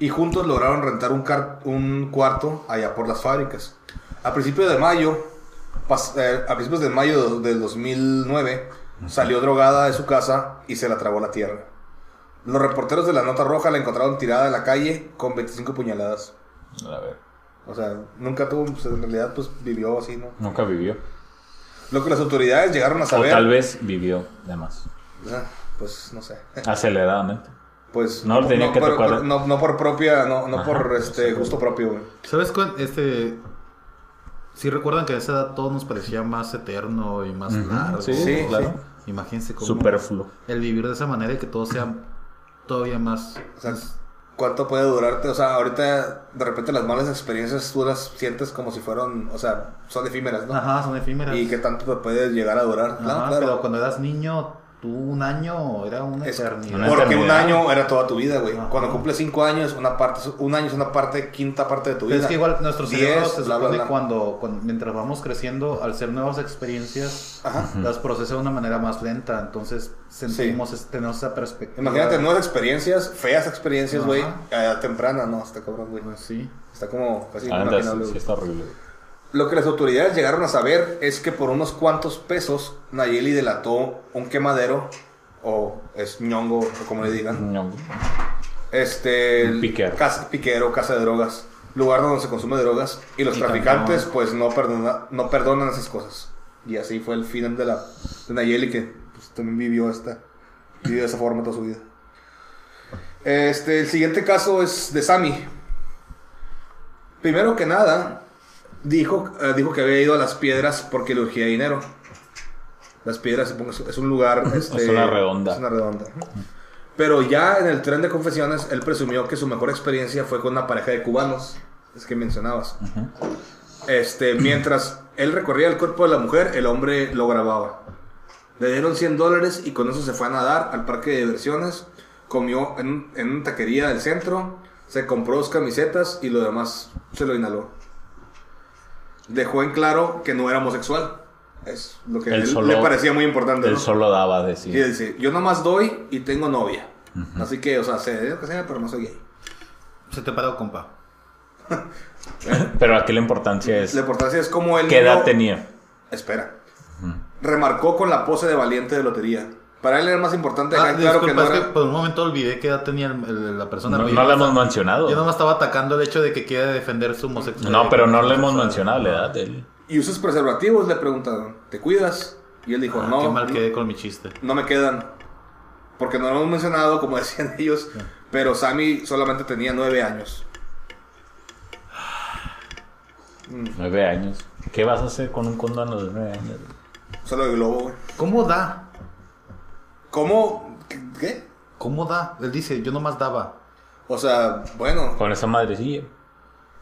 Y juntos lograron rentar un, car- un cuarto allá por las fábricas. A principios de mayo, pas- eh, a principios de mayo del 2009, salió drogada de su casa y se la tragó la tierra. Los reporteros de la Nota Roja la encontraron tirada en la calle con 25 puñaladas. A ver. O sea, nunca tuvo, pues, en realidad, pues vivió así, ¿no? Nunca vivió. Lo que las autoridades llegaron a O saber. tal vez vivió de más. Ah, pues no sé. (laughs) Aceleradamente. Pues No, tenía que por, tocar- por- no, no por propia, no, no Ajá, por este seguro. gusto propio, güey. ¿Sabes cuál? Este. Si recuerdan que a esa edad todo nos parecía más eterno y más Ujú, largo. sí, Sí, claro. Imagínense cómo. Superfluo. El vivir de esa manera y que todo sea todavía más. O sea, ¿cuánto puede durarte? O sea, ahorita de repente las malas experiencias tú las sientes como si fueran, o sea, son efímeras, ¿no? Ajá, son efímeras. Y qué tanto te puede llegar a durar. Ajá, Claro, claro. Pero cuando eras niño, tú un año era una Es- eternidad. una Porque un año era toda tu vida, güey. Ajá. Cuando cumples cinco años, una parte, un año es una parte, quinta parte de tu Pero vida. es que igual nuestro Diez, cerebro se bla, bla, supone bla. Cuando, cuando- mientras vamos creciendo, al ser nuevas experiencias, Ajá. las procesa de una manera más lenta. Entonces sentimos, es- tenemos esa perspectiva. Imagínate nuevas experiencias, feas experiencias, güey, a temprana, no, está cabrón, güey. Pues sí. Está como casi Ah, sí, sí está horrible. Lo que las autoridades llegaron a saber es que por unos cuantos pesos Nayeli delató un quemadero, o es ñongo, o como le digan, No. este, Un piquero. Casa, piquero, casa de drogas, lugar donde se consume drogas, y los Y traficantes pues no, perdona, no perdonan esas cosas. Y así fue el final de, la, de Nayeli, que pues, también vivió, esta, vivió de esa forma toda su vida. Este, el siguiente caso es de Sammy. Primero que nada, dijo, eh, dijo que había ido a las piedras porque le urgía dinero. Las piedras supongo, es- es un lugar. este, una redonda. Es una redonda. Pero ya en el tren de confesiones, él presumió que su mejor experiencia fue con una pareja de cubanos. Es que mencionabas. Este, mientras él recorría el cuerpo de la mujer, el hombre lo grababa. Le dieron 100 dólares y con eso se fue a nadar al parque de diversiones. Comió en, en una taquería del centro. Se compró dos camisetas y lo demás se lo inhaló. Dejó en claro que no era homosexual. Es lo que Él él- solo- le parecía muy importante. Él ¿no? solo daba de Y dice, yo nomás doy y tengo novia. Así que, o sea, sé lo que sea, pero no soy gay. Se te paró, compa. (laughs) Pero aquí la importancia es La importancia es como él... qué edad no- tenía. Espera. Remarcó con la pose de valiente de lotería. Para él era más importante Ah, claro que no es era... que por un momento olvidé qué edad tenía el- el- la persona. No, no la hemos mencionado. Yo nomás estaba atacando el hecho de que quiere defender su homosexualidad. No, pero no le hemos mencionado la edad de él. ¿Y usas preservativos? Le preguntaron. ¿Te cuidas? Y él dijo, Ah, no, qué mal quedé con mi chiste. no me quedan. Porque no lo hemos mencionado, como (laughs) decían ellos. Pero Sammy solamente tenía nueve años. Nueve años. ¿Qué vas a hacer con un condón a los nueve años? Solo de globo, güey. ¿Cómo da? ¿Cómo? ¿Qué? ¿Cómo da? Él dice, yo nomás daba. O sea, bueno. Con esa madrecilla.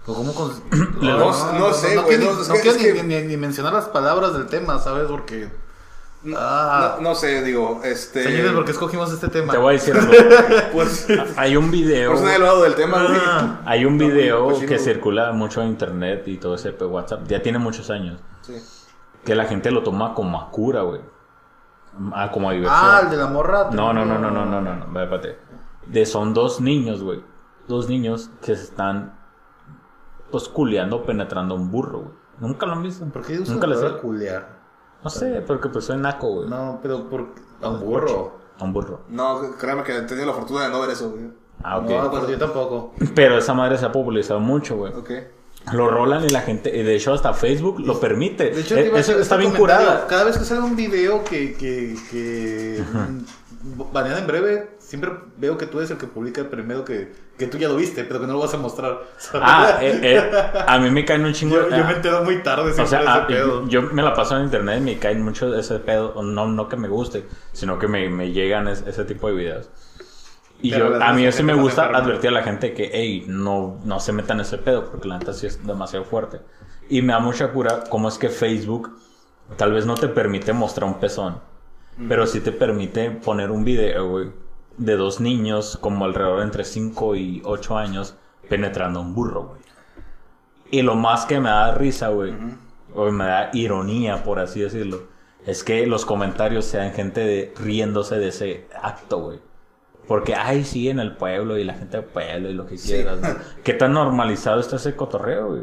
¿O cómo con... (clears throat) No- no sé, güey, no, no que- quiero ni, que- ni- ni mencionar las palabras del tema, ¿sabes? Porque... No, Ah. no- no sé, digo, este... Señores, ¿por qué escogimos este tema? Te voy a decir algo. (laughs) Pues, Hay un video. del tema, güey. Ah. Hay un video cochino, que circula mucho en internet y todo ese pues, WhatsApp. Ya tiene muchos años. Sí. Que la gente lo toma como a cura, güey. Ah, como a diversión. Ah, el de la morra. No, no, no, no, no, no, no, no. Espérate. De son dos niños, güey. Dos niños que se están pues culeando, penetrando un burro, güey. Nunca lo han visto. ¿Por qué Nunca les palabra culear? No sé, porque pues soy naco, güey. No, pero por... A un burro. A un burro. No, créeme que he tenido la fortuna de no ver eso, güey. Ah, ok. No, pues yo tampoco. (laughs) Pero esa madre se ha popularizado mucho, güey. Ok. Lo rolan y la gente, de hecho hasta Facebook lo permite. De hecho, Eh, a eso está bien curada. Cada vez que sale un video que, que, que mm, banean en breve, siempre veo que tú eres el que publica el primero que, que tú ya lo viste, pero que no lo vas a mostrar. ¿sabes? (laughs) Ah, eh, eh, a mí me caen un chingo. yo, yo me entero muy tarde O sea, de ah, ese pedo. yo me la paso en internet y me caen mucho de ese pedo. No, no que me guste, sino que me, me llegan es- ese tipo de videos. Y Pero yo, a mí que me gusta advertir a la gente que, hey, no, no se metan en ese pedo, porque la neta sí es demasiado fuerte. Y me da mucha cura cómo es que Facebook tal vez no te permite mostrar un pezón, pero sí te permite poner un video, güey, de dos niños como alrededor entre 5 y 8 años penetrando un burro, güey. Y lo más que me da risa, güey, o me da ironía, por así decirlo, es que los comentarios sean gente de, riéndose de ese acto, güey. Porque, ay, sí, en el pueblo y la gente del pueblo y lo que quieras. ¿no? (laughs) ¿Qué tan normalizado está ese cotorreo, güey?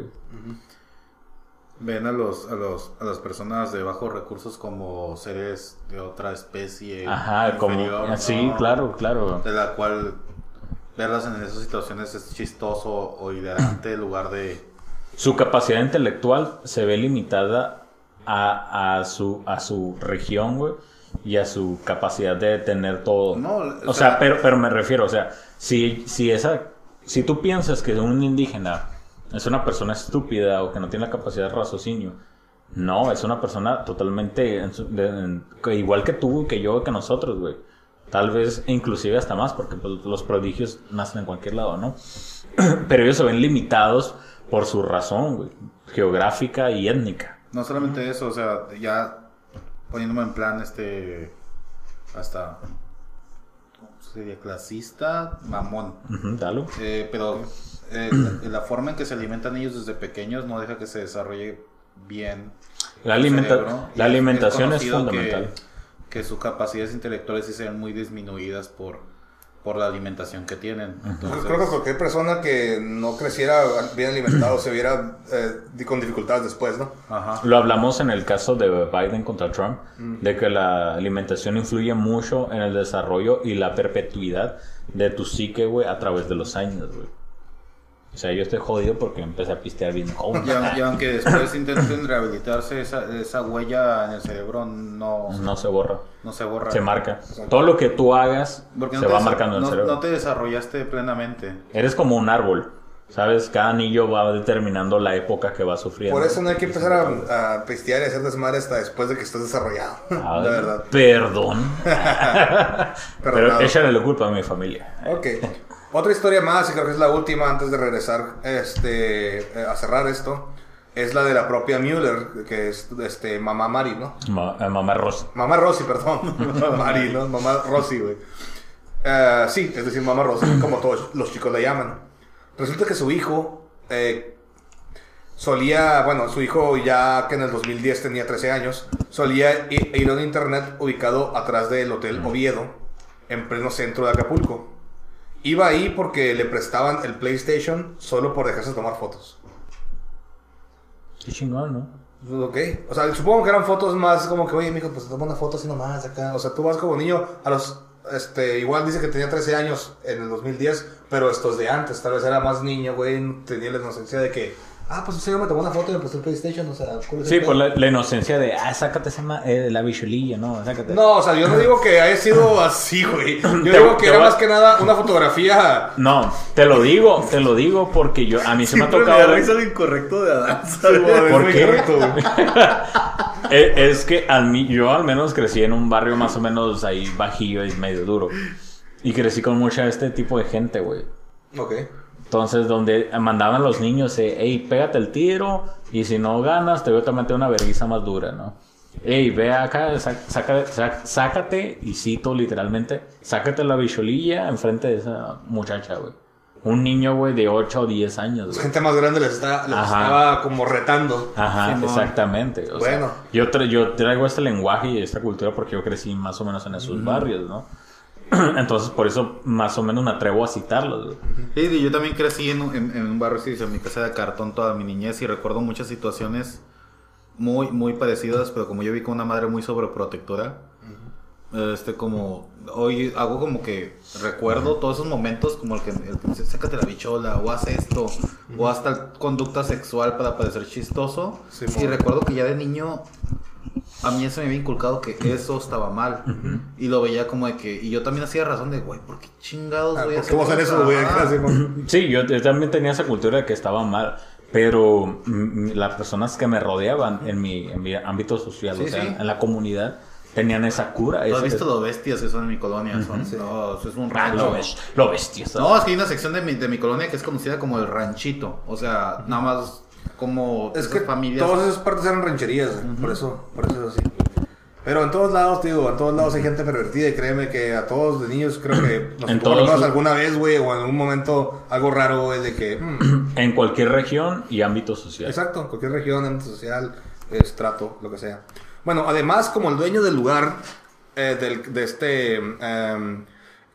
Ven a los, a los a las personas de bajos recursos como seres de otra especie. Ajá, como... inferior, Sí, ¿no? claro, claro. De la cual verlas en esas situaciones es chistoso o hilarante en lugar de... Su capacidad intelectual se ve limitada a, a su, a su región, güey, y a su capacidad de tener todo. No, o o sea, sea- pero, pero me refiero, o sea, si, si esa, si tú piensas que un indígena es una persona estúpida o que no tiene la capacidad de raciocinio, no, es una persona totalmente en su- de- en- que igual que tú, que yo, que nosotros, güey. Tal vez inclusive hasta más, porque pues, los prodigios nacen en cualquier lado, ¿no? (clears throat) Pero ellos se ven limitados por su razón, güey, geográfica y étnica. No solamente eso, o sea, ya poniéndome en plan este hasta ¿cómo sería clasista, mamón. Dalo. Eh, pero eh, (clears throat) la, la forma en que se alimentan ellos desde pequeños no deja que se desarrolle bien. La, alimenta- cerebro. La alimentación es, fundamental. Que, que sus capacidades intelectuales sí se ven muy disminuidas por, por la alimentación que tienen. Entonces, Creo que cualquier persona que no creciera bien alimentado se viera eh, con dificultades después, ¿no? Ajá. Lo hablamos en el caso de Biden contra Trump, de que la alimentación influye mucho en el desarrollo y la perpetuidad de tu psique, güey, a través de los años, güey. O sea, yo estoy jodido porque empecé a pistear bien joven. Y, y aunque después intenten rehabilitarse, esa, esa huella en el cerebro no, No se borra, no se borra. se marca. Todo lo que tú hagas Porque se no te va marcando en el no- cerebro. No te desarrollaste plenamente. Eres como un árbol, ¿sabes? Cada anillo va determinando la época que va sufriendo. Por eso no hay que empezar a, a pistear y hacer desmadre hasta después de que estés desarrollado. (laughs) La verdad. Perdón. (laughs) Pero échale la culpa a mi familia. Ok. Otra historia más, y creo que es la última antes de regresar este, eh, a cerrar esto, es la de la propia Müller, que es este, mamá Mari, ¿no? Ma- eh, mamá Rosa. Mamá Rosy, perdón. (laughs) Mari, ¿no? Mamá Rosy, güey. Eh, sí, es decir, mamá Rosy, como todos los chicos la llaman. Resulta que su hijo eh, solía, bueno, su hijo ya que en el 2010 tenía 13 años, solía ir a un internet ubicado atrás del Hotel Oviedo, en pleno centro de Acapulco. Iba ahí porque le prestaban el PlayStation solo por dejarse tomar fotos. Qué chingón, ¿no? Pues, Ok, o sea, supongo que eran fotos más como que, oye, mijo, pues toma una foto así nomás acá. O sea, tú vas como niño a los, este, igual dice que tenía 13 años en el 2010, pero esto es de antes, tal vez era más niño, güey, tenía la inocencia de que, ah, pues sí, yo me tomó una foto y me prestó el PlayStation, o sea, ¿cuál es Sí, por la, la inocencia de, ah, sácate esa ma- eh, la bichulilla, ¿no? Sácate. No, o sea, yo no digo que haya sido (laughs) así, güey. (clears throat) Yo Te- digo que era más que nada una fotografía. No, te lo digo, te lo digo porque yo, a mí se me ha tocado. lo incorrecto de Adán. ¿Por muy qué? correcto. Eh, (laughs) es que al mí, yo al menos crecí en un barrio más o menos ahí bajillo y medio duro. Y crecí con mucha este tipo de gente, güey. Ok. Entonces, donde mandaban los niños, eh, hey, pégate el tiro y si no ganas, te voy a meter una vergüenza más dura, ¿no? Ey, ve acá, sa- saca- sa- sácate, y cito literalmente, sácate la bicholilla enfrente de esa muchacha, güey. Un niño, güey, de 8 o 10 años, güey. Gente más grande les, está, les estaba como retando. Ajá, Simón. exactamente. o sea, Bueno. yo, tra- yo traigo este lenguaje y esta cultura porque yo crecí más o menos en esos barrios, ¿no? (clears throat) Entonces, por eso más o menos me atrevo a citarlos, güey. Sí, y yo también crecí en, un- en- en un barrio, sí, en mi casa de cartón toda mi niñez y recuerdo muchas situaciones muy, muy parecidas, pero como yo vi con una madre muy sobreprotectora, este como, hoy hago como que recuerdo todos esos momentos como el que, el que dice, sácate la bichola, o haz esto, o hasta conducta sexual para parecer chistoso. Simón. y recuerdo que ya de niño a mí se me había inculcado que eso estaba mal. Y lo veía como de que. Y yo también hacía razón de, güey, ¿por qué chingados Ah, voy a ¿Por qué voy a hacer eso, güey? (laughs) Sí, yo, yo también tenía esa cultura de que estaba mal, pero mm, las personas que me rodeaban en mi, en mi ámbito social, Sí, o sea, sí. en la comunidad, tenían esa cura. ¿Tú has visto lo bestias que son en mi colonia? Son, no, eso es un Ah, rancho. lo, ves, lo bestia. No, es que hay una sección de mi, de mi colonia que es conocida como el ranchito. O sea, nada más como Es esas que familias. todas esas partes eran rancherías, güey, por eso, por eso es así. Pero en todos lados, te digo, en todos lados hay gente pervertida y créeme que a todos de niños creo que (clears throat) nos En tocó alguna vez, güey, o en algún momento algo raro, güey, de que... (clears throat) mm, En cualquier región y ámbito social. exacto, en cualquier región, ámbito social, estrato, lo que sea. Bueno, además, como el dueño del lugar, eh, del- de este em,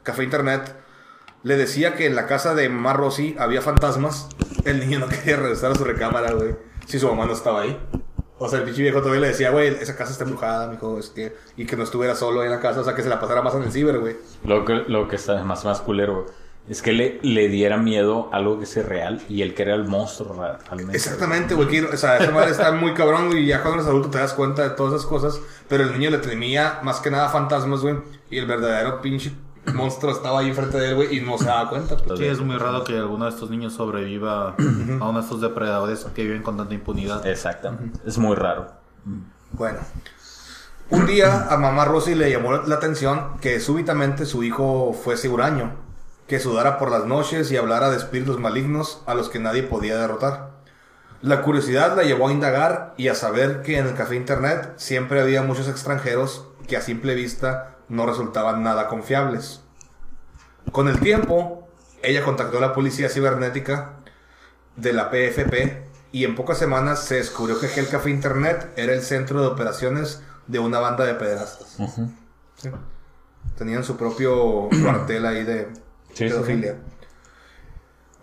café internet, le decía que en la casa de Mamá Rosy había fantasmas, el niño no quería regresar a su recámara, güey. si su mamá no estaba ahí. O sea, el pinche viejo todavía le decía, güey, esa casa está embrujada, mijo. Y que no estuviera solo ahí en la casa, o sea, que se la pasara más en el ciber, güey. Lo que, lo que está más, más culero es que le, le diera miedo a algo que es real y él que era el monstruo realmente. Exactamente, güey. O sea, esa madre está muy cabrón, güey. Y ya cuando eres adulto te das cuenta de todas esas cosas. Pero el niño le temía más que nada fantasmas, güey. Y el verdadero pinche monstruo estaba ahí enfrente de él, güey. Y no se daba cuenta. pues. Sí, es muy raro que alguno de estos niños sobreviva a uno de estos depredadores que viven con tanta impunidad. Exactamente. Es muy raro. Bueno. Un día a mamá Rosy le llamó la atención que súbitamente su hijo fuese huraño, que sudara por las noches y hablara de espíritus malignos a los que nadie podía derrotar. La curiosidad la llevó a indagar y a saber que en el café internet siempre había muchos extranjeros que a simple vista no resultaban nada confiables. Con el tiempo, ella contactó a la policía cibernética de la PFP y en pocas semanas se descubrió que el café internet era el centro de operaciones de una banda de pederastas. Sí. Tenían su propio (clears throat) cuartel ahí de Sí, sí, pedofilia.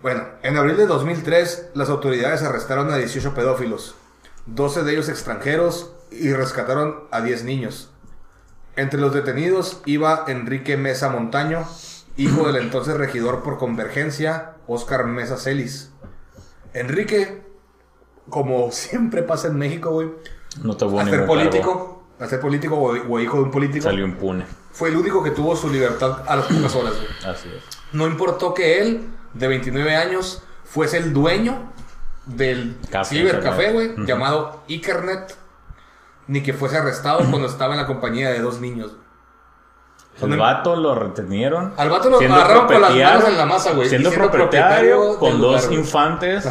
Bueno, en abril de 2003 las autoridades arrestaron a 18 pedófilos, 12 de ellos extranjeros y rescataron a 10 niños. Entre los detenidos iba Enrique Mesa Montaño, hijo del entonces regidor por Convergencia, Oscar Mesa Celis. Enrique, como (laughs) siempre pasa en México, güey, No a ser político, a ser político o, o hijo de un político, Salió impune. fue el único que tuvo su libertad a las pocas horas, güey. Así es. No importó que él, de 29 años, fuese el dueño del Café, cibercafé, güey, llamado Ikernet, ni que fuese arrestado cuando estaba en la compañía de dos niños. El vato lo retenieron. Al vato lo agarraron con las manos en la masa, güey. y Siendo siendo propietario, propietario con dos infantes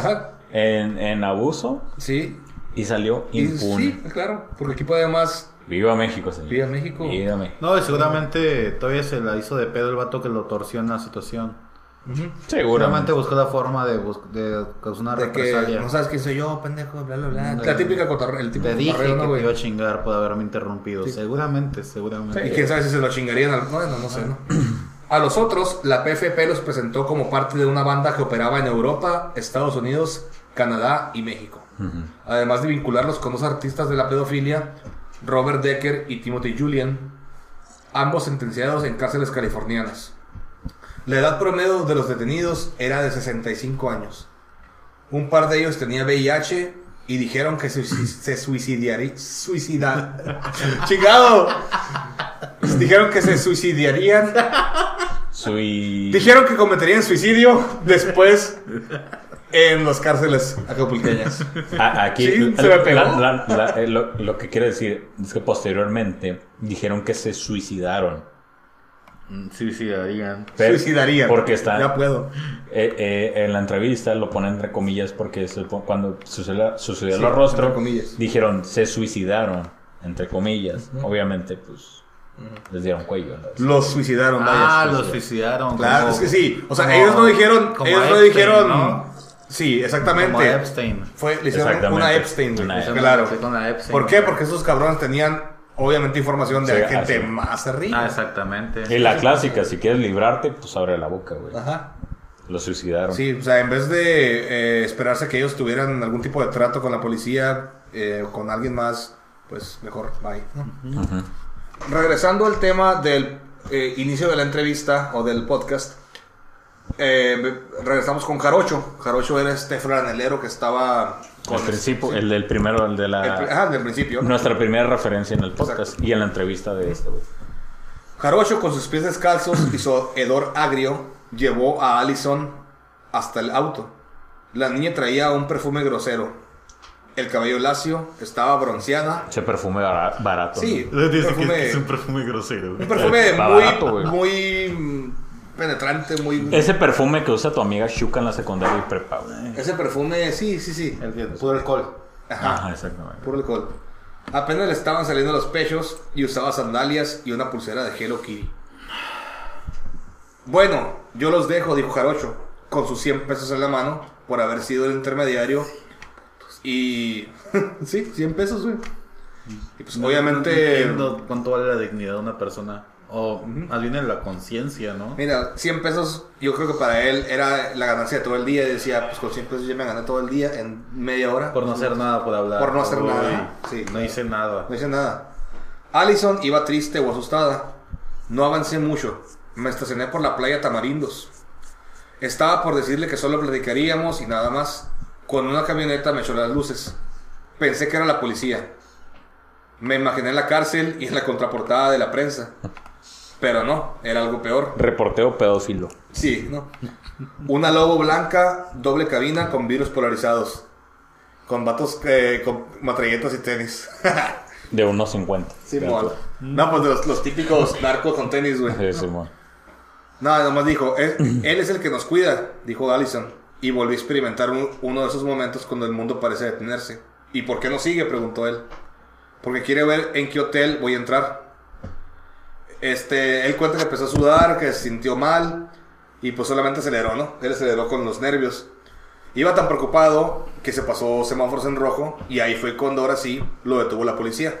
en, en abuso Sí. y salió Y impune. sí, claro, porque aquí puede más. Viva México, señor. Viva México. Viva México. No, y seguramente todavía se la hizo de pedo el vato que lo torció en la situación. Seguramente Seguramente. buscó la forma de, de causar una De que no sabes quién soy yo, pendejo, bla, bla, bla. Mm, La típica cotorre, el tipo Te dije cotorreo, que ¿no, te iba a chingar por haberme interrumpido. Sí. Seguramente, seguramente. Y quién sabe si se lo chingarían al... Bueno, no sé, ¿no? A los otros, la PFP los presentó como parte de una banda que operaba en Europa, Estados Unidos, Canadá y México. Además de vincularlos con dos artistas de la pedofilia, Robert Decker y Timothy Julian, ambos sentenciados en cárceles californianas. La edad promedio de los detenidos era de 65 años. Un par de ellos tenía VIH y dijeron que se, se suicidaría. Suicida. (laughs) ¡Chingado! Dijeron que se suicidarían. Dijeron que cometerían suicidio después en las cárceles acapulqueñas. A- aquí Sí, se me pegó. la- la- la- eh, lo, lo que quiere decir es que posteriormente dijeron que se suicidaron. Pero- Suicidarían. Porque está Ya puedo. eh, eh, en la entrevista lo ponen entre comillas porque se cuando sucedió, sucedió Sí, el rostro dijeron se suicidaron entre comillas. Obviamente pues les dieron cuello. ¿no? Los suicidaron, vaya. Ah, los suicidaron. Claro, como- es que sí. O sea, como- ellos no dijeron. como Ellos no dijeron. ¿no? Sí, exactamente. Como Epstein. Fue, le hicieron Exactamente. una Epstein, güey, claro. Sí, con la Epstein. ¿Por qué? Porque esos cabrones tenían, obviamente, información de Sí, la gente así. más rica. Ah, exactamente. Y la clásica, si quieres librarte, pues abre la boca, güey. Ajá. Lo suicidaron. Sí, o sea, en vez de eh, esperarse que ellos tuvieran algún tipo de trato con la policía eh, o con alguien más, pues mejor, bye. Regresando al tema del eh, inicio de la entrevista o del podcast, eh, regresamos con Jarocho. Jarocho era este franelero que estaba con El principio, sí, el del primero, el de el la... ajá, del principio. Nuestra primera referencia en el podcast y en la entrevista de este, güey. Jarocho con sus pies descalzos y su hedor agrio llevó a Allison hasta el auto. La niña traía un perfume grosero. El cabello lacio, estaba bronceada. Ese perfume bara- barato. Sí, ¿no? un perfume, perfume grosero. un perfume muy, barato, güey. muy penetrante, muy... Ese perfume que usa tu amiga Shuka en la secundaria y prepa, güey. Ese perfume, sí, sí, sí. Que puro alcohol. Ajá, Ajá, exactamente. puro alcohol. Apenas le estaban saliendo los pechos y usaba sandalias y una pulsera de Hello Kitty. Bueno, yo los dejo, dijo Jarocho, con sus 100 pesos en la mano por haber sido el intermediario. Y. (laughs) sí, 100 pesos, güey. Y pues No obviamente. entiendo cuánto vale la dignidad de una persona. O más bien en la conciencia, ¿no? Mira, 100 pesos, yo creo que para él era la ganancia de todo el día. Decía, pues con 100 pesos yo me gané todo el día en media hora. Por no hacer nada, por hablar. Por no hacer Uy, nada, sí. No hice nada. No hice nada. Allison iba triste o asustada. No avancé mucho. Me estacioné por la playa Tamarindos. Estaba por decirle que solo platicaríamos y nada más. Cuando una camioneta me echó las luces. Pensé que era la policía. Me imaginé en la cárcel y en la contraportada de la prensa. Pero no, era algo peor. Reporteo pedófilo. Sí, ¿no? Una lobo blanca, doble cabina con virus polarizados. Con vatos eh, con matralletas y tenis. (laughs) De unos 50. Simón. No, pues de los, los típicos narcos con tenis, güey. Sí, Simón. No, nomás dijo, "Es- él es el que nos cuida, dijo Allison. Y volvió a experimentar un- uno de esos momentos cuando el mundo parece detenerse. ¿Y por qué no sigue? preguntó él. Porque quiere ver en qué hotel voy a entrar. Este, él cuenta que empezó a sudar, que se sintió mal. Y pues solamente aceleró, ¿no? Él aceleró con los nervios. Iba tan preocupado que se pasó semáforos en rojo. Y ahí fue cuando ahora sí lo detuvo la policía.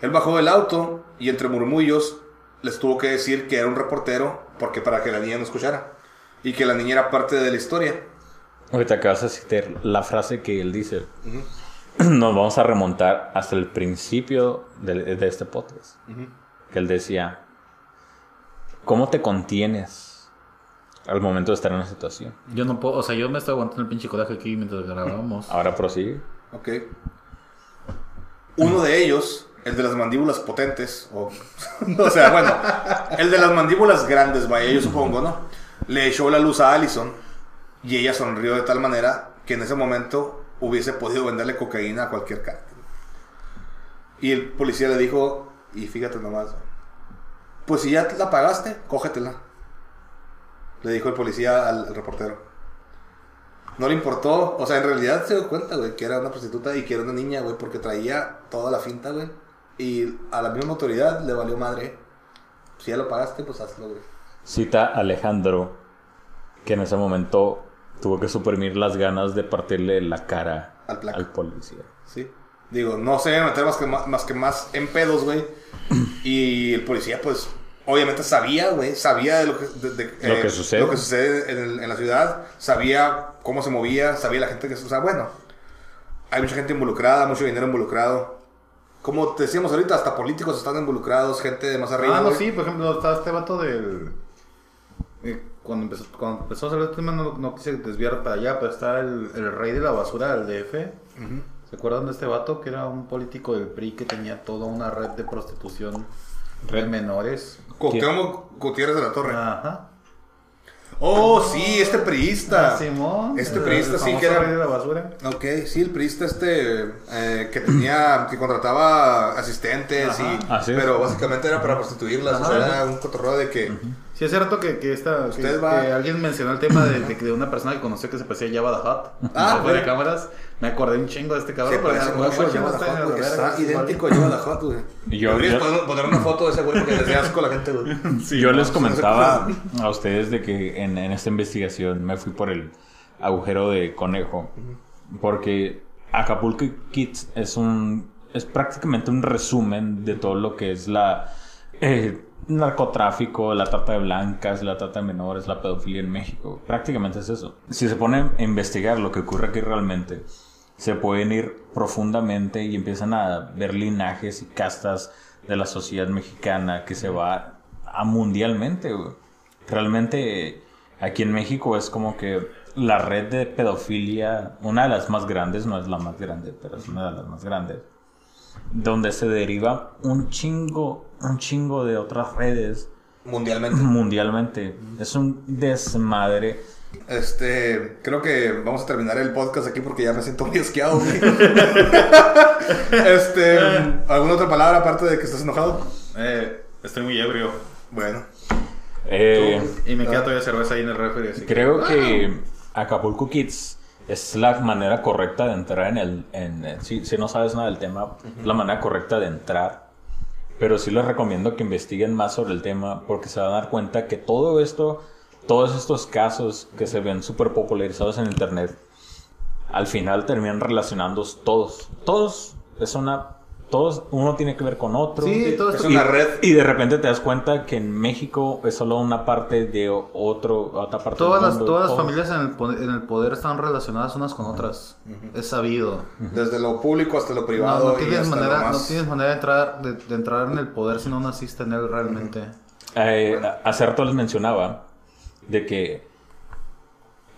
Él bajó del auto y entre murmullos les tuvo que decir que era un reportero porque para que la niña no escuchara y que la niña era parte de la historia. Ahorita acabas de citar la frase que él dice. (clears throat) Nos vamos a remontar hasta el principio de, de este podcast. Que él decía, ¿cómo te contienes al momento de estar en una situación? Yo no puedo, o sea, yo me estoy aguantando el pinche coraje aquí mientras grabamos. Ahora prosigue. Ok. Uno de ellos, el de las mandíbulas potentes, o, (laughs) o sea, bueno, el de las mandíbulas grandes, vaya, yo supongo, ¿no? Le echó la luz a Allison y ella sonrió de tal manera que en ese momento hubiese podido venderle cocaína a cualquier cártel. Y el policía le dijo, y fíjate nomás, pues si ya la pagaste, cógetela. Le dijo el policía al, al reportero. No le importó, o sea, en realidad se dio cuenta, güey, que era una prostituta y que era una niña, güey, porque traía toda la finta, güey. Y a la misma autoridad le valió madre. Si ya lo pagaste, pues hazlo, güey. Cita Alejandro, que en ese momento tuvo que suprimir las ganas de partirle la cara Al al policía. Sí. Digo, no se debe meter más que más, más que más en pedos, güey. (clears throat) Y el policía, pues, obviamente sabía, güey, sabía de lo que, de- de- Lo que sucede. lo que sucede en, el- en la ciudad, sabía cómo se movía, sabía la gente que, o sea, bueno, hay mucha gente involucrada, mucho dinero involucrado. Como te decíamos ahorita, hasta políticos están involucrados, gente de más arriba. Ah, no, güey. sí, por ejemplo, está este vato del. eh, cuando, empezó, cuando empezó a salir el tema, no, no quise desviar para allá, pero está el, el rey de la basura del DF. ¿Se acuerdan de este vato que era un político del PRI que tenía toda una red de prostitución de menores? Cuauhtémoc Gutiérrez de la Torre. Ajá. Oh, sí, este priista. Ah, Simón. Este el- priista el sí que era- rey de la basura. Ok, sí, el priista este eh, que tenía, que contrataba asistentes Ajá. y... Pero básicamente era para prostituirlas, o sea, era un cotorreo de que... Sí, es cierto que, que, esta, que, Usted va- que alguien mencionó el tema de, de, de una persona que conoció que se parecía a Java the Hutt. (laughs) Ah, fuera de cámaras. Me acordé un chingo de este Se cabrón. pero parece mucho güey, a Jabba está the sí, idéntico a Jabba the Hutt, güey. (laughs) Y yo- Deberías yo- poner, poner una foto de ese güey porque les dé asco a la gente, güey. (laughs) Yo les comentaba a ustedes de que en, en esta investigación me fui por el agujero de conejo. Porque Acapulco Kids es un. es prácticamente un resumen de todo lo que es la. eh, narcotráfico, la trata de blancas, la trata de menores, la pedofilia en México. Prácticamente es eso. Si se pone a investigar lo que ocurre aquí realmente, se pueden ir profundamente y empiezan a ver linajes y castas de la sociedad mexicana que se va a mundialmente. Realmente aquí en México es como que la red de pedofilia, una de las más grandes, no es la más grande, pero es una de las más grandes, donde se deriva un chingo, un chingo de otras redes Mundialmente. (clears throat) mundialmente. Es un desmadre. Este, creo que vamos a terminar el podcast aquí porque ya me siento muy asqueado, güey. (laughs) este, ¿alguna otra palabra aparte de que estás enojado? Eh, estoy muy ebrio. Bueno. Eh, Y me queda todavía cerveza ahí en el refri. Así que... Creo que Acapulco Kids es la manera correcta de entrar en el... En, el- si, si no sabes nada del tema, es la manera correcta de entrar. Pero sí les recomiendo que investiguen más sobre el tema porque se van a dar cuenta que todo esto, todos estos casos que se ven súper popularizados en internet, al final terminan relacionándolos todos. Todos es una... todos, uno tiene que ver con otro. Sí, todo Es esto. una red. Y de repente te das cuenta que en México es solo una parte de otro, otra parte Todas del las, mundo. todas las familias en el, po- en el poder están relacionadas unas con otras. Es sabido. Desde lo público hasta lo privado. no y tienes hasta manera, lo no tienes manera de entrar, de, de entrar en el poder si no naciste en él realmente. Eh, hace rato les mencionaba de que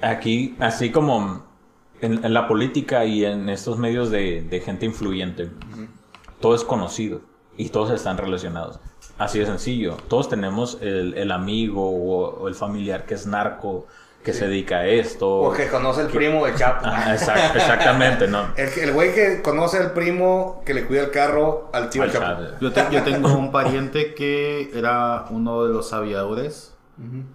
aquí, así como en, en la política y en estos medios de, de gente influyente, todo es conocido y todos están relacionados. Así de sencillo. Todos tenemos el, el amigo o, o el familiar que es narco, que se dedica a esto. O que conoce el primo de Chapo. Exact- exactamente, ¿no? (laughs) El, güey que conoce al primo que le cuida el carro al tío Al Chapo. Chapo. Yo, te- yo tengo un (laughs) pariente que era uno de los aviadores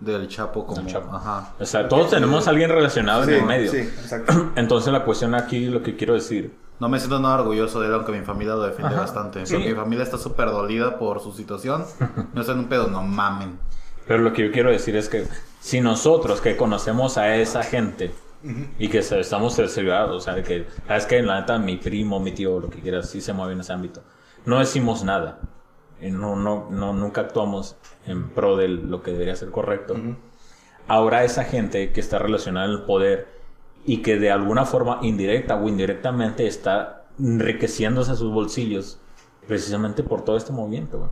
del Chapo como... Del Chapo. Ajá. O sea, todos tenemos a alguien relacionado Sí, en el medio. sí, exacto. (clears throat) Entonces la cuestión aquí, lo que quiero decir, No me siento nada orgulloso de él, aunque mi familia lo defiende Ajá. bastante. Sí. Porque mi familia está súper dolida por su situación. (laughs) No están en un pedo, no mamen. Pero lo que yo quiero decir es que si nosotros que conocemos a esa gente y que estamos cerciorados, o sea, que, sabes que la neta, mi primo, mi tío, lo que quieras, sí se mueve en ese ámbito, no decimos nada. Y no, no, no, nunca actuamos en pro de lo que debería ser correcto. Ahora esa gente que está relacionada en el poder y que de alguna forma indirecta o indirectamente está enriqueciéndose sus bolsillos precisamente por todo este movimiento, güey.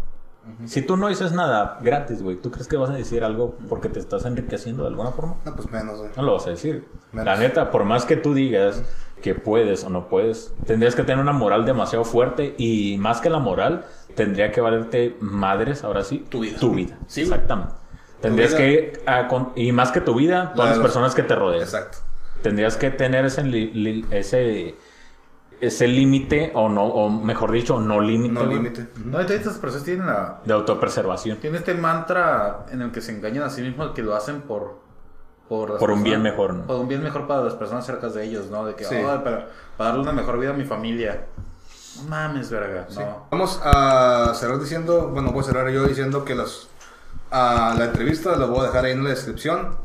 Si tú no dices nada gratis, güey, ¿tú crees que vas a decir algo porque te estás enriqueciendo de alguna forma? No, pues menos, güey. No lo vas a decir. Menos. La neta, por más que tú digas que puedes o no puedes, tendrías que tener una moral demasiado fuerte y más que la moral, tendría que valerte madres, ahora sí, Tu vida. Tu vida. Sí. Exactamente. Tendrías vida. que, ah, con- y más que tu vida, La todas de las personas que te rodean. Exacto. Tendrías que tener ese li- li- ese ese límite o no o mejor dicho no límite No límite. No, y todas estas personas tienen, la, de autopreservación tienen este mantra en el que se engañan a sí mismos que lo hacen por... Por, un bien mejor, ¿no? Por un bien mejor para las personas cerca de ellos, ¿no? De que, Sí. "Ay, para, para darle una mejor vida a mi familia. No mames, verga. No. Vamos a cerrar diciendo, bueno, voy a cerrar yo diciendo que las, a la entrevista la voy a dejar ahí en la descripción.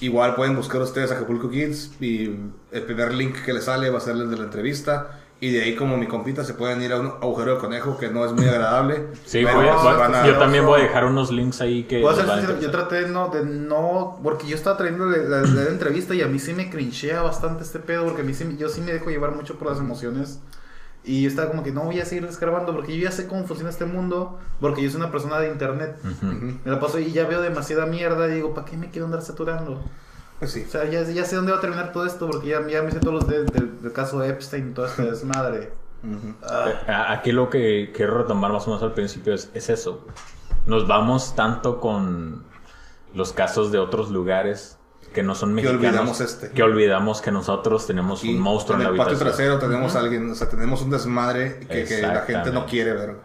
Igual pueden buscar ustedes Acapulco Kids y el primer link que les sale va a ser el de la entrevista. Y de ahí como mi compita se pueden ir a un agujero de conejo que no es muy agradable. sí voy a- van yo también voy a dejar unos links ahí que ser yo traté no, de no, porque yo estaba trayendo la, la- la entrevista y a mí sí me crinchea bastante este pedo, porque a mí sí, yo sí me dejo llevar mucho por las emociones. Y yo estaba como que no voy a seguir descargando porque yo ya sé cómo funciona este mundo, porque yo soy una persona de internet. Me la paso y ya veo demasiada mierda y digo, ¿para qué me quiero andar saturando? Pues sí. O sea, ya, ya sé dónde va a terminar todo esto, porque ya, ya me sé todos los de- del, del caso de Epstein y toda esta (laughs) desmadre. Ujú. Ah, A- Aquí lo que quiero retomar más o menos al principio es, es eso. Nos vamos tanto con los casos de otros lugares que no son Que mexicanos. olvidamos este. Que olvidamos que nosotros tenemos Y un monstruo en en la el patio habitación. trasero tenemos a alguien, o sea, tenemos un desmadre que, que la gente no quiere ver.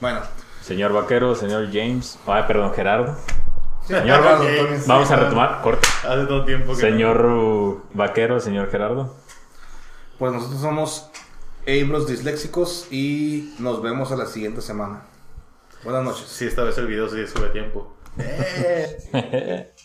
Bueno, Señor Vaquero, señor James. Ay, perdón, Gerardo. Señor. Vamos a retomar. Corte. hace todo tiempo que Señor uh, Vaquero, señor Gerardo. pues nosotros somos Abros Disléxicos y nos vemos a la siguiente semana. Buenas noches. Sí, esta vez el video sí sube tiempo. (laughs)